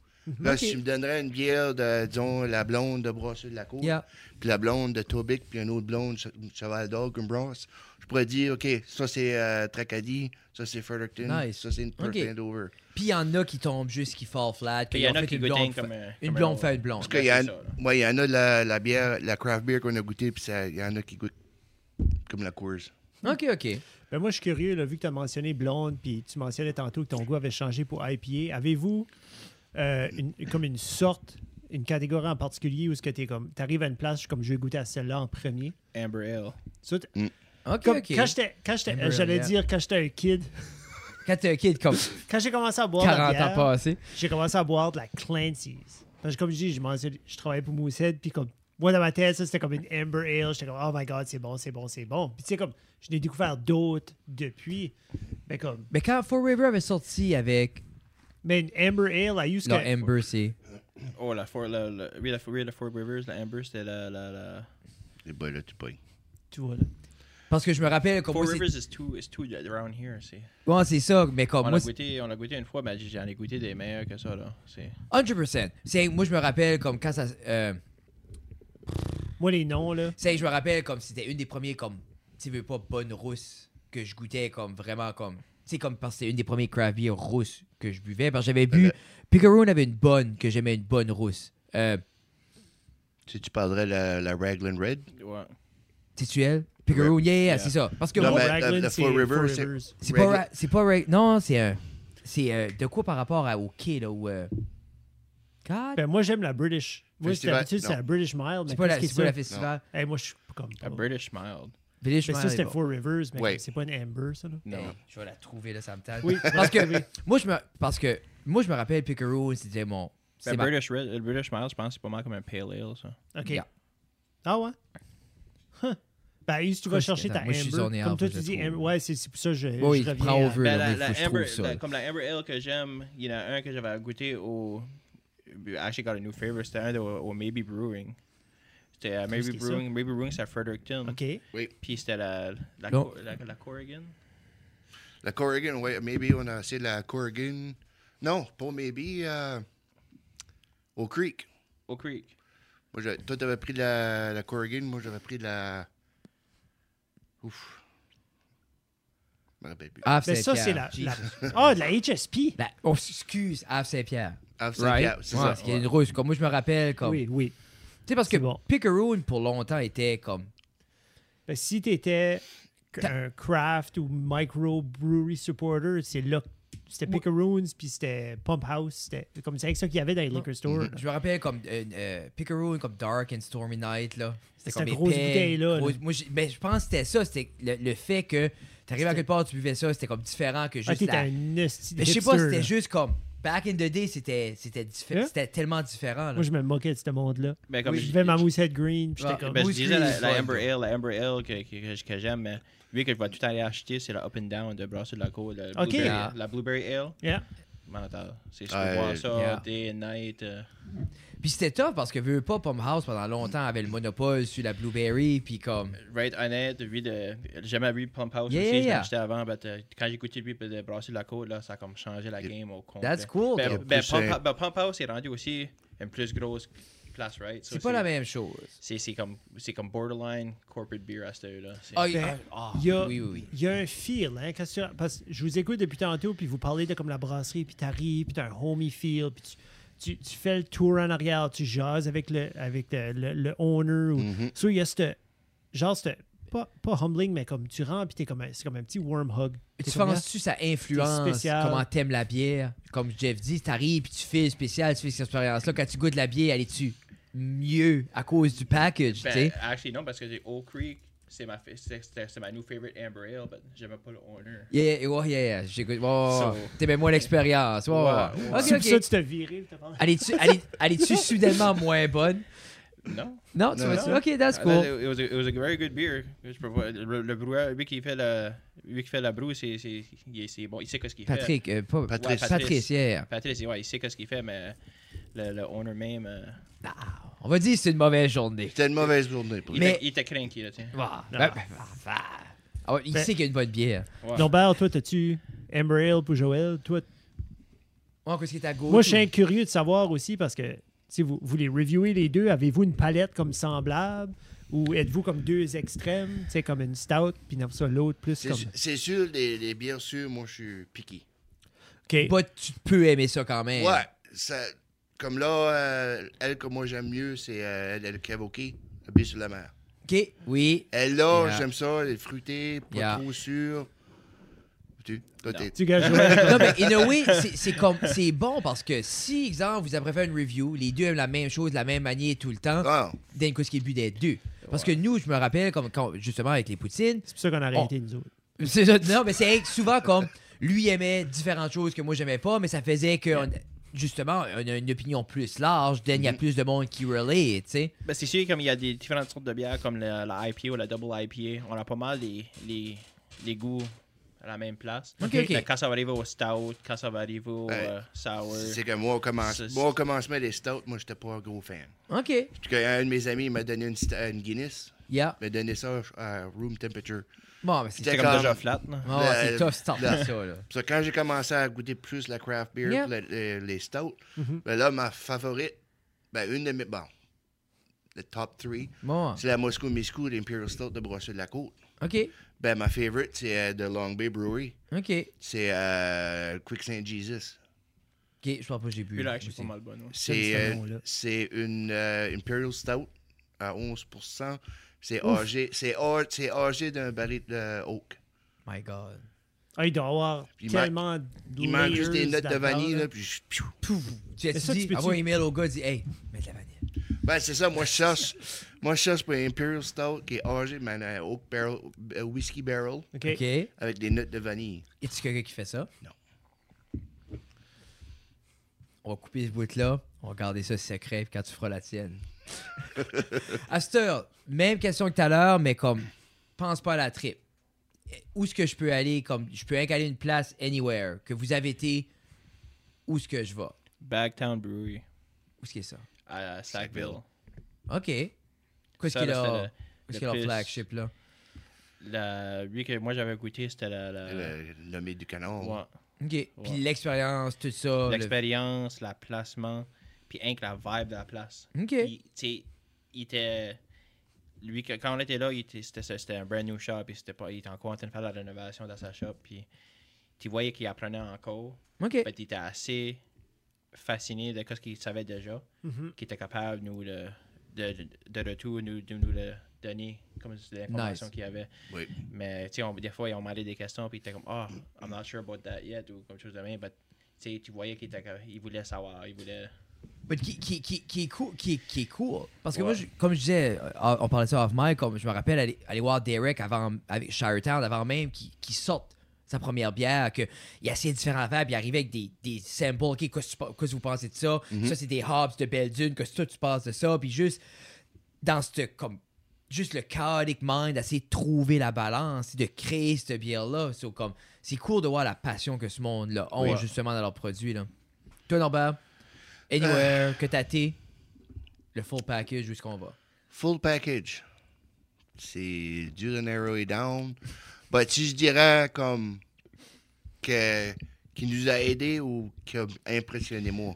[SPEAKER 3] Là, si tu me donnerais une bière de, disons, la blonde de Brasseux de la
[SPEAKER 1] Yeah.
[SPEAKER 3] puis la blonde de Tobic, puis une autre blonde, Che- Cheval d'Or, comme Bronze, je pourrais dire, OK, ça c'est euh, Tracadie, ça c'est Fredericton,
[SPEAKER 1] Nice.
[SPEAKER 3] ça c'est une Perth
[SPEAKER 1] Ok.
[SPEAKER 3] Andover.
[SPEAKER 1] Puis il y en a qui tombent juste, qui fall flat.
[SPEAKER 4] Puis il y en a qui
[SPEAKER 1] une
[SPEAKER 4] goûtent comme un-
[SPEAKER 1] une blonde fait une blonde.
[SPEAKER 3] Parce qu'il y, en a la, la bière, la craft beer qu'on a goûté, puis il y en a qui goûtent comme la Coors.
[SPEAKER 1] Ok, ok.
[SPEAKER 2] Ben moi, je suis curieux, là, vu que tu as mentionné blonde, puis tu mentionnais tantôt que ton goût avait changé pour IPA. Avez-vous euh, une- comme une sorte, une catégorie en particulier où ce que tu comme, arrives à une place, je suis comme je vais goûter à celle-là en premier?
[SPEAKER 4] Amber Ale.
[SPEAKER 2] Ça, t-
[SPEAKER 1] Ok,
[SPEAKER 2] comme,
[SPEAKER 1] ok.
[SPEAKER 2] Quand j'étais, quand j'étais- j'allais
[SPEAKER 1] yeah.
[SPEAKER 2] dire quand j'étais un kid,
[SPEAKER 1] Quand t'es un kid comme
[SPEAKER 2] quand j'ai commencé à boire de la
[SPEAKER 1] 40 ans passés.
[SPEAKER 2] j'ai commencé à boire de la Clancy's. Parce que comme je dis, je, travaillais pour Moosehead, puis comme moi dans ma tête, ça c'était comme une Amber Ale. J'étais comme oh my god, c'est bon, c'est bon, c'est bon. Puis tu sais comme je n'ai découvert d'autres depuis. Mais comme
[SPEAKER 1] Mais quand Four River avait sorti avec.
[SPEAKER 2] Mais une Amber Ale, I used
[SPEAKER 1] Non, Amber, c'est.
[SPEAKER 4] Oh, la Four, la, la, oui, la, oui, la Four Rivers, la Amber, c'était la, la, la...
[SPEAKER 3] Et ben là, tu payes.
[SPEAKER 2] tu vois là.
[SPEAKER 1] Parce que je me rappelle comme
[SPEAKER 4] Four
[SPEAKER 1] moi, c'est-
[SPEAKER 4] Rivers is too, is too around here, c'est...
[SPEAKER 1] Ouais, c'est ça, mais comme
[SPEAKER 4] On
[SPEAKER 1] moi,
[SPEAKER 4] l'a
[SPEAKER 1] c'est-
[SPEAKER 4] goûté, on l'a goûté une fois, mais j'en ai goûté des meilleurs que ça, là. C'est...
[SPEAKER 1] 100%. C'est, moi, je me rappelle comme quand ça. euh,
[SPEAKER 2] Moi les noms là.
[SPEAKER 1] c'est, je me rappelle comme c'était une des premiers, comme, tu veux pas, bonne rousse que je goûtais, comme vraiment, comme. Tu sais, comme parce que c'était une des premiers craft beer rousses que je buvais. Parce que j'avais bu.
[SPEAKER 3] Euh,
[SPEAKER 1] Picaroon avait une bonne, que j'aimais une bonne rousse. Euh,
[SPEAKER 3] Si tu parlerais la, la Raglan Red,
[SPEAKER 4] Ouais.
[SPEAKER 1] C'est-tu elle? Picaroon, yeah, yeah,
[SPEAKER 4] Yeah.
[SPEAKER 1] c'est ça. Parce que
[SPEAKER 3] Non,
[SPEAKER 1] moi,
[SPEAKER 3] mais-
[SPEAKER 2] Raglan,
[SPEAKER 3] la- la
[SPEAKER 2] c'est
[SPEAKER 3] Four Rivers, c'est-
[SPEAKER 1] c'est pas.
[SPEAKER 3] Raglan-
[SPEAKER 1] ra- C'est pas. ra- Non, c'est un. C'est euh, de quoi par rapport à, au quai, là, où. euh, God?
[SPEAKER 2] Ben, moi j'aime la British. Moi c'est
[SPEAKER 3] Festival-
[SPEAKER 2] d'habitude c'est la British Mild. mais
[SPEAKER 1] c'est pas, la,
[SPEAKER 2] qu'est-ce
[SPEAKER 1] c'est pas la
[SPEAKER 2] ça?
[SPEAKER 1] festival.
[SPEAKER 2] Hey, moi je suis comme.
[SPEAKER 4] A British mild.
[SPEAKER 1] Village
[SPEAKER 2] Mais ça c'était. Four Rivers, mais c'est pas une Amber ça là.
[SPEAKER 1] Hey,
[SPEAKER 4] Non.
[SPEAKER 1] je vais la trouver, là, ça me tente.
[SPEAKER 2] Oui,
[SPEAKER 1] Parce que, moi, je me, parce que moi, je me rappelle Picaroon, c'était mon. C'est
[SPEAKER 4] Le
[SPEAKER 1] ma-
[SPEAKER 4] British, Red, le British mild, je pense, c'est pas mal comme un pale ale, ça.
[SPEAKER 2] Ok.
[SPEAKER 1] Yeah.
[SPEAKER 2] Ah ouais? Huh. Ben, Yves, tu vas chercher ta
[SPEAKER 1] moi, je suis
[SPEAKER 2] Amber. Comme toi, tu dis. Amber. Ouais, c'est pour ça que je,
[SPEAKER 1] Oui,
[SPEAKER 2] je reviens.
[SPEAKER 1] over.
[SPEAKER 4] Ben, la, comme la Amber Ale que j'aime, il y en a un que j'avais goûté au. I actually got a new favorite, c'était un au Maybe Brewing. C'était à Maybe? Brewing. Maybe Brewing, c'est à Fredericton.
[SPEAKER 2] Ok.
[SPEAKER 4] Puis c'était la, la, la, la Corrigan?
[SPEAKER 3] la Corrigan, ouais, maybe on a essayé la Corrigan. Non, pas maybe, euh, au Creek.
[SPEAKER 4] Au Creek.
[SPEAKER 3] Moi, toi, t'avais pris la, la Corrigan, moi, j'avais pris la. Ouf. Je me rappelle plus.
[SPEAKER 1] Havre
[SPEAKER 2] Mais ça, c'est
[SPEAKER 1] Saint-Pierre.
[SPEAKER 2] la. Ah, de la HSP.
[SPEAKER 1] La- oh, excuse, Havre Saint-Pierre.
[SPEAKER 3] Ah, c'est
[SPEAKER 1] Right?
[SPEAKER 3] c'est
[SPEAKER 1] Ouais,
[SPEAKER 3] ça.
[SPEAKER 1] parce qu'il y a une rousse. Comme moi, je me rappelle, comme.
[SPEAKER 2] Oui, oui.
[SPEAKER 1] Tu sais, parce que
[SPEAKER 2] bon.
[SPEAKER 1] Picaroon, pour longtemps, était comme.
[SPEAKER 2] Ben, si tu étais
[SPEAKER 1] T'as-
[SPEAKER 2] un craft ou micro brewery supporter, c'est là. C'était Picaroons, puis c'était Pump House. C'était comme c'est avec ça qu'il y avait dans les liquor stores.
[SPEAKER 3] Mhm.
[SPEAKER 1] Je me rappelle comme euh, euh, Picaroon, comme Dark and Stormy Night, là. C'était comme
[SPEAKER 2] grosse
[SPEAKER 1] épais,
[SPEAKER 2] bouteille-là,
[SPEAKER 1] grosse-
[SPEAKER 2] là.
[SPEAKER 1] Moi, j'ai- ben, je pense que c'était ça. C'était le, le fait que t'arrives à quelque part, tu buvais ça, c'était comme différent que
[SPEAKER 2] Ah,
[SPEAKER 1] juste
[SPEAKER 2] t'étais
[SPEAKER 1] la...
[SPEAKER 2] un
[SPEAKER 1] Mais je sais pas, c'était
[SPEAKER 2] là.
[SPEAKER 1] juste comme. Back in the day, c'était c'était diffé- c'était tellement différent. Là.
[SPEAKER 2] Moi, je me moquais de ce monde-là.
[SPEAKER 4] Ben, comme
[SPEAKER 2] je
[SPEAKER 4] je-
[SPEAKER 2] buvais ma moussette green, puis
[SPEAKER 1] Ouais,
[SPEAKER 2] j'étais comme.
[SPEAKER 4] Ben, je
[SPEAKER 1] Moose
[SPEAKER 4] disais la,
[SPEAKER 1] ouais.
[SPEAKER 4] Amber Ale, la Amber Ale que, que, que, que j'aime, mais lui que je vais tout aller acheter, c'est la Up and Down de Brasserie de la Côte, la
[SPEAKER 2] Ok.
[SPEAKER 4] Blueberry,
[SPEAKER 1] Ah.
[SPEAKER 4] la Blueberry Ale.
[SPEAKER 2] Yeah.
[SPEAKER 4] Mental. C'est je
[SPEAKER 3] Ouais,
[SPEAKER 4] peux boire ça
[SPEAKER 1] yeah.
[SPEAKER 4] day and night. euh.
[SPEAKER 1] Puis c'était tough parce que veux pas Pump House pendant longtemps avait le monopole sur la Blueberry, puis comme.
[SPEAKER 4] Right, honnête, lui de. J'ai jamais vu Pump House
[SPEAKER 1] Yeah,
[SPEAKER 4] aussi,
[SPEAKER 1] yeah, yeah.
[SPEAKER 4] acheté avant, but, euh, quand j'ai écouté lui de Brasserie de la Côte, là, ça a comme changé la game au complet.
[SPEAKER 1] That's cool.
[SPEAKER 4] Ben, ben, Pump, ben, Pump House est rendu aussi une plus grosse place, right? So,
[SPEAKER 1] C'est pas la même chose.
[SPEAKER 4] C'est comme, c'est comme borderline corporate beer à. C'est-
[SPEAKER 1] Ah,
[SPEAKER 2] Ben,
[SPEAKER 1] ah, ah,
[SPEAKER 2] il y a-
[SPEAKER 1] oui, oui, oui.
[SPEAKER 2] Il y a un feel, hein, quand tu- parce que je vous écoute depuis tantôt, puis vous parlez de comme la brasserie, puis t'arrives, puis t'as un homey feel, puis tu, tu, tu fais le tour en arrière, tu jases avec le, avec le, le, le owner. Ou. So, il y a cette, genre, cette, pas, pas humbling, mais comme tu rentres, puis t'es comme un, c'est comme un petit warm hug.
[SPEAKER 1] Tu penses-tu ça influence
[SPEAKER 2] spécial.
[SPEAKER 1] comment t'aimes la bière? Comme Jeff dit, t'arrives puis tu fais spécial, tu fais cette expérience-là. Quand tu goûtes la bière, elle est-tu mieux à cause du package, tu
[SPEAKER 4] Ben,
[SPEAKER 1] sais?
[SPEAKER 4] actually, non, parce que j'ai Oak Creek, c'est ma, c'est ma new favorite Amber Ale, mais j'aimais pas le owner.
[SPEAKER 1] Yeah, yeah, yeah, yeah. J'écoute. Oh,
[SPEAKER 4] So-
[SPEAKER 1] T'es bien moins l'expérience. Ouais,
[SPEAKER 4] Ouais,
[SPEAKER 1] ouais.
[SPEAKER 4] ouais.
[SPEAKER 1] Ok,
[SPEAKER 2] C'est pour ça tu t'as viré.
[SPEAKER 1] est- elle est-tu soudainement moins bonne?
[SPEAKER 4] Non.
[SPEAKER 1] Non, tu
[SPEAKER 3] Non.
[SPEAKER 1] vois-tu? Ok, that's
[SPEAKER 4] Ah,
[SPEAKER 1] cool.
[SPEAKER 4] It was, a, it was a very good beer. Le, le brouilleur, lui qui fait la, lui qui fait la broue, c'est, c'est, bon, il sait ce qu'il fait.
[SPEAKER 1] Patrick, euh, pas
[SPEAKER 3] Patrice.
[SPEAKER 4] Ouais,
[SPEAKER 1] Patrice, yeah.
[SPEAKER 4] Patrice, ouais, il sait ce qu'il fait, mais le, le owner même, euh,
[SPEAKER 1] Ah, on va dire que c'est une mauvaise journée.
[SPEAKER 3] C'était une mauvaise journée pour.
[SPEAKER 1] Mais-
[SPEAKER 4] il était cranky, là, tiens.
[SPEAKER 1] Ah, ben, ben, ben, ah il
[SPEAKER 2] Ben-
[SPEAKER 1] sait qu'il y a une bonne bière.
[SPEAKER 4] Ouais.
[SPEAKER 2] Norbert, toi, t'as-tu Amber Ale pour Joël? Toi,
[SPEAKER 1] Ouais, qu'est-ce qui est à gauche?
[SPEAKER 2] Moi, je suis curieux de savoir aussi parce que si vous, vous les reviewez les deux, avez-vous une palette comme semblable ou êtes-vous comme deux extrêmes, tu sais, comme une stout, puis ça, l'autre plus
[SPEAKER 3] C'est
[SPEAKER 2] comme.
[SPEAKER 3] C'est sûr, les, les bières sûres, moi, je suis piqué.
[SPEAKER 2] OK.
[SPEAKER 1] Pas, tu peux aimer ça quand même.
[SPEAKER 3] Ouais, ça, comme là, euh, elle que moi j'aime mieux, c'est euh, elle, elle Kevoki, le bière sur la mer.
[SPEAKER 1] OK, oui.
[SPEAKER 3] Elle là,
[SPEAKER 1] Yeah.
[SPEAKER 3] j'aime ça, elle est fruitée, pas
[SPEAKER 1] Yeah.
[SPEAKER 3] trop sûre. Tu, toi, t'es-
[SPEAKER 2] Tu Joël,
[SPEAKER 1] non, mais in a way, c'est- c'est comme c'est bon parce que si, exemple, vous avez fait une review, les deux aiment la même chose, de la même manière tout le temps, d'un coup, ce qui est le but d'être deux? Parce que nous, je me rappelle, comme quand, justement avec les poutines,
[SPEAKER 2] c'est pour ça qu'on a arrêté, nous autres.
[SPEAKER 1] c'est ça, non, mais c'est souvent comme lui aimait différentes choses que moi j'aimais pas, mais ça faisait que on- justement, on a une opinion plus large, then il y a plus de monde qui relate, tu sais.
[SPEAKER 4] Ben, c'est sûr, comme il y a des différentes sortes de bières, comme la, la IPA ou la Double IPA, on a pas mal les, les, les goûts à la même place.
[SPEAKER 1] Ok,
[SPEAKER 4] Mais
[SPEAKER 1] ok.
[SPEAKER 4] Quand ça va arriver au Stout, quand ça va arriver au
[SPEAKER 3] Ouais.
[SPEAKER 4] euh, Sour.
[SPEAKER 3] c'est que moi, au, commence-
[SPEAKER 4] C'est-
[SPEAKER 3] moi, au commencement des stouts, moi, j'étais pas un gros fan.
[SPEAKER 1] OK.
[SPEAKER 3] Parce qu'un de mes amis il m'a donné une, st- une Guinness,
[SPEAKER 1] Yeah.
[SPEAKER 3] il m'a donné ça à room temperature.
[SPEAKER 1] Bon, mais c'est
[SPEAKER 4] comme
[SPEAKER 3] comme-
[SPEAKER 4] déjà flat. là.
[SPEAKER 1] oh, c'est tough start
[SPEAKER 3] le-
[SPEAKER 1] ça, là.
[SPEAKER 3] Ça, quand j'ai commencé à goûter plus la craft beer,
[SPEAKER 1] Yeah.
[SPEAKER 3] puis le- le- les stouts,
[SPEAKER 2] Mhm.
[SPEAKER 3] ben là, ma favorite, ben une de mes, bon, le top 3,
[SPEAKER 1] Bon,
[SPEAKER 3] c'est la Moscow Miscou, l'Imperial Stout de Brosseux de la Côte.
[SPEAKER 1] OK.
[SPEAKER 3] Ben, ma favorite, c'est euh, de Long Bay Brewery.
[SPEAKER 1] OK. OK,
[SPEAKER 3] C'est euh, Quick St. Jesus.
[SPEAKER 1] je pense pas que j'ai bu.
[SPEAKER 4] Là, c'est
[SPEAKER 1] aussi.
[SPEAKER 4] pas mal bon. ouais.
[SPEAKER 3] C'est
[SPEAKER 2] J'aime ce
[SPEAKER 3] euh, c'est une euh, Imperial Stout à 11%. C'est âgé, c'est âgé d'un baril de oak.
[SPEAKER 1] My God.
[SPEAKER 2] Ah, il doit avoir tellement de
[SPEAKER 3] Il manque juste des notes de vanille,
[SPEAKER 2] là.
[SPEAKER 3] puis je- piou.
[SPEAKER 1] Pouf. Tu as
[SPEAKER 2] ça,
[SPEAKER 1] dit,
[SPEAKER 2] tu
[SPEAKER 1] envoie un email au gars, dis, hey, mets de la vanille.
[SPEAKER 3] Ben, c'est ça, moi, je cherche, moi, je cherche pour un Imperial Stout qui est âgé, mais un oak barrel, euh, whiskey barrel,
[SPEAKER 2] OK.
[SPEAKER 3] Avec des notes de vanille.
[SPEAKER 1] a-tu quelqu'un qui fait ça?
[SPEAKER 3] Non.
[SPEAKER 1] On va couper ce bout-là. On va garder ça secret puis quand tu feras la tienne. Astor, même question que tout à l'heure, mais comme, pense pas à la trip. Où est-ce que je peux aller? Comme, je peux aller une place anywhere. Que vous avez été, où est-ce que je vais?
[SPEAKER 4] Bagtown Brewery
[SPEAKER 1] Où est-ce qu'il est ça?
[SPEAKER 4] à Sackville.
[SPEAKER 1] OK. Qu'est-ce qu'il a? Qu'est-ce
[SPEAKER 4] le
[SPEAKER 1] qu'il a flagship, là?
[SPEAKER 4] La, lui que moi j'avais goûté, c'était la, la-
[SPEAKER 3] Le, le nommé du canon.
[SPEAKER 4] ouais.
[SPEAKER 1] OK. Puis l'expérience, tout ça. le-
[SPEAKER 4] l'expérience, la placement, puis rien que la vibe de la place.
[SPEAKER 1] OK.
[SPEAKER 4] Puis, tu sais, il était. Lui, quand on était là, il était- c'était c'était un brand new shop, puis c'était pas, il était encore en train de faire la rénovation dans sa shop, puis tu voyais qu'il apprenait encore.
[SPEAKER 1] OK.
[SPEAKER 4] Fait il était assez fasciné de ce qu'il savait déjà,
[SPEAKER 2] Mhm.
[SPEAKER 4] qu'il était capable nous le, de, de, de retour nous, de nous le donner comme l'information
[SPEAKER 1] Nice.
[SPEAKER 4] qu'il avait.
[SPEAKER 3] Oui.
[SPEAKER 4] Mais tu sais, des fois, ils ont demandé des questions, puis il était comme, ah, I'm not sure about that yet, ou comme chose de même. But, tu sais, tu voyais qu'il était, il voulait savoir, il voulait.
[SPEAKER 1] Qui, qui, qui, qui est cool, qui, est- qui est cool. Parce que moi, je- comme je disais, euh, on parlait de ça off mic, comme je me rappelle aller, aller voir Derek avant, avec Shiretown avant même qu'il sorte sa première bière, qu'il essayait différentes affaires, puis il arrivait avec des, des samples, ok, qu'est-ce que vous pensez de ça? Ça, c'est des hops de Belle Dune, qu'est-ce que tu penses de ça? Puis juste, dans ce, comme, juste le chaotic mind, d'essayer de trouver la balance, de créer cette bière-là. So, comme, c'est cool de voir la passion que ce monde-là a,
[SPEAKER 4] Oui.
[SPEAKER 1] justement, dans leurs produits, là. Toi, Norbert? Anywhere que t'as été, le full package, jusqu'on va?
[SPEAKER 3] Full package. C'est dur de narrow it down. But si je dirais comme que qui nous a aidé ou qui a impressionné moi.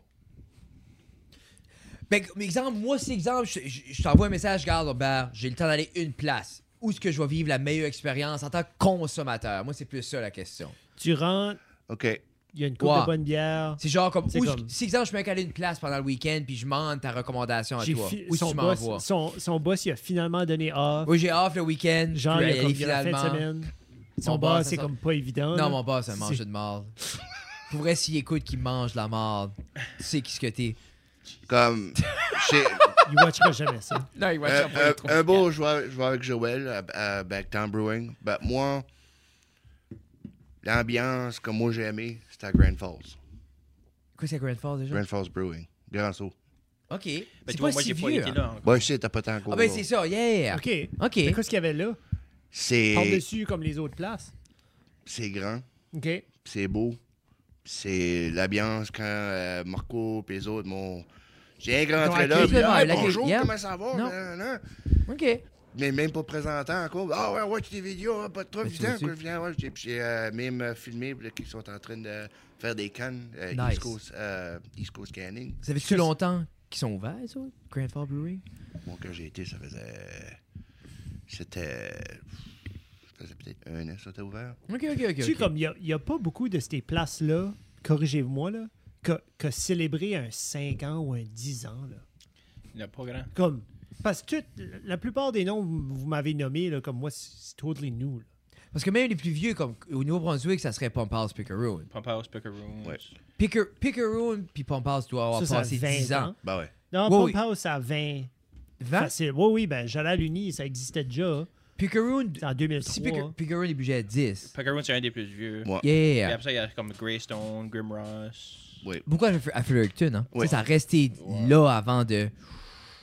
[SPEAKER 1] Ben, exemple, moi, c'est exemple, je, je- je t'envoie un message, regarde, Norbert, j'ai le temps d'aller une place. Où est-ce que je vais vivre la meilleure expérience en tant que consommateur? Moi, c'est plus ça la question.
[SPEAKER 2] Tu rentres,
[SPEAKER 3] OK.
[SPEAKER 2] Il y a une coupe
[SPEAKER 1] Ouais.
[SPEAKER 2] de bonne bière.
[SPEAKER 1] C'est genre comme, où
[SPEAKER 2] comme-
[SPEAKER 1] si exemple, je peux aller une place pendant le week-end puis je demande ta recommandation à toi.
[SPEAKER 2] fi-
[SPEAKER 1] Où
[SPEAKER 2] son,
[SPEAKER 1] tu
[SPEAKER 2] boss,
[SPEAKER 1] m'envoies?
[SPEAKER 2] son, son boss, il a finalement donné off.
[SPEAKER 1] Oui, j'ai off le week-end.
[SPEAKER 2] Genre, il a comme la fin de
[SPEAKER 1] finalement.
[SPEAKER 2] semaine. Son
[SPEAKER 1] Mon boss,
[SPEAKER 2] c'est comme pas évident.
[SPEAKER 1] Non,
[SPEAKER 2] là.
[SPEAKER 1] mon boss, un mangeur de marde. Pour vrai, s'il écoute qu'il mange de la marde, tu sais qui ce que t'es.
[SPEAKER 3] Comme
[SPEAKER 2] Il watchera jamais ça.
[SPEAKER 1] Non, il
[SPEAKER 3] un, un- un beau joueur, joueur avec Joël à, à Backtown Brewing. Ben, moi, l'ambiance que moi j'ai aimé, c'était à Grand Falls.
[SPEAKER 1] Quoi, c'est Grand Falls déjà?
[SPEAKER 3] Grand Falls Brewing. Grand saut.
[SPEAKER 1] Ok.
[SPEAKER 4] Ben,
[SPEAKER 1] C'est
[SPEAKER 4] tu
[SPEAKER 1] pas
[SPEAKER 4] vois, moi,
[SPEAKER 1] si
[SPEAKER 4] j'ai pas
[SPEAKER 1] vieux.
[SPEAKER 4] été
[SPEAKER 1] hein.
[SPEAKER 4] là encore.
[SPEAKER 3] Bon, je sais, t'as pas tant
[SPEAKER 1] Ah ben c'est ça, yeah!
[SPEAKER 2] OK.
[SPEAKER 1] Ok.
[SPEAKER 2] Mais qu'est-ce qu'il y avait là?
[SPEAKER 3] C'est
[SPEAKER 2] Par-dessus, comme les autres places.
[SPEAKER 3] c'est grand.
[SPEAKER 2] OK.
[SPEAKER 3] c'est beau. C'est l'ambiance quand euh, Marco et les autres m'ont. J'ai
[SPEAKER 2] Ils
[SPEAKER 3] rentré là,
[SPEAKER 1] L'accueil,
[SPEAKER 3] bonjour, comment ça va?
[SPEAKER 1] Non.
[SPEAKER 3] Nan, nan.
[SPEAKER 1] Ok.
[SPEAKER 3] Mais même pas présentant encore. Ah ouais, ouais, tu des vidéos, hein, pas de viens, quoi, viens, ouais. J'ai- J'ai euh, même euh, filmé qu'ils sont en train de faire des cannes euh,
[SPEAKER 1] Nice.
[SPEAKER 3] East, Coast, euh, East Coast Canning.
[SPEAKER 1] Ça fait-tu longtemps qu'ils sont ouverts, ça? Grand Fall Brewery?
[SPEAKER 3] Moi, quand j'ai été, ça faisait. C'était. Ça faisait peut-être un an, ça était ouvert.
[SPEAKER 1] Ok, ok, ok.
[SPEAKER 2] Tu sais, comme il n'y a, pas beaucoup de ces places-là, corrigez-moi, là, qui a, qui a célébré un 5 ans ou un 10 ans. Là.
[SPEAKER 4] Il n'y en a pas grand.
[SPEAKER 2] Comme, Parce que tout- la plupart des noms que vous vous m'avez nommés, là, comme moi, c'est totally new. là.
[SPEAKER 1] Parce que même les plus vieux, comme au Nouveau-Brunswick, ça serait Pump House Pickeroon.
[SPEAKER 4] Pump House, Pickeroons.
[SPEAKER 3] Ouais.
[SPEAKER 1] Picker, Pickeroon puis Pump House doit avoir
[SPEAKER 2] Ça,
[SPEAKER 1] passé
[SPEAKER 2] 20
[SPEAKER 1] 10 ans.
[SPEAKER 2] ans.
[SPEAKER 3] Ben ouais.
[SPEAKER 2] Non,
[SPEAKER 1] Oui, oui.
[SPEAKER 2] Ça a 20.
[SPEAKER 1] 20?
[SPEAKER 2] Facile. Oui, oui, ben j'allais à l'Uni, ça existait déjà.
[SPEAKER 1] Pickeroon,
[SPEAKER 2] C'est en
[SPEAKER 1] si
[SPEAKER 2] 2003.
[SPEAKER 1] Picker- Pickeroon est budget à 10.
[SPEAKER 4] Pickeroons, c'est un des plus vieux.
[SPEAKER 3] Ouais.
[SPEAKER 1] Yeah.
[SPEAKER 4] après ça, il y a comme Greystone, Grimross.
[SPEAKER 3] Oui.
[SPEAKER 1] Beaucoup à, Fredericton, hein?
[SPEAKER 3] Ouais.
[SPEAKER 1] Ça, ça a resté
[SPEAKER 4] Ouais.
[SPEAKER 1] là avant de.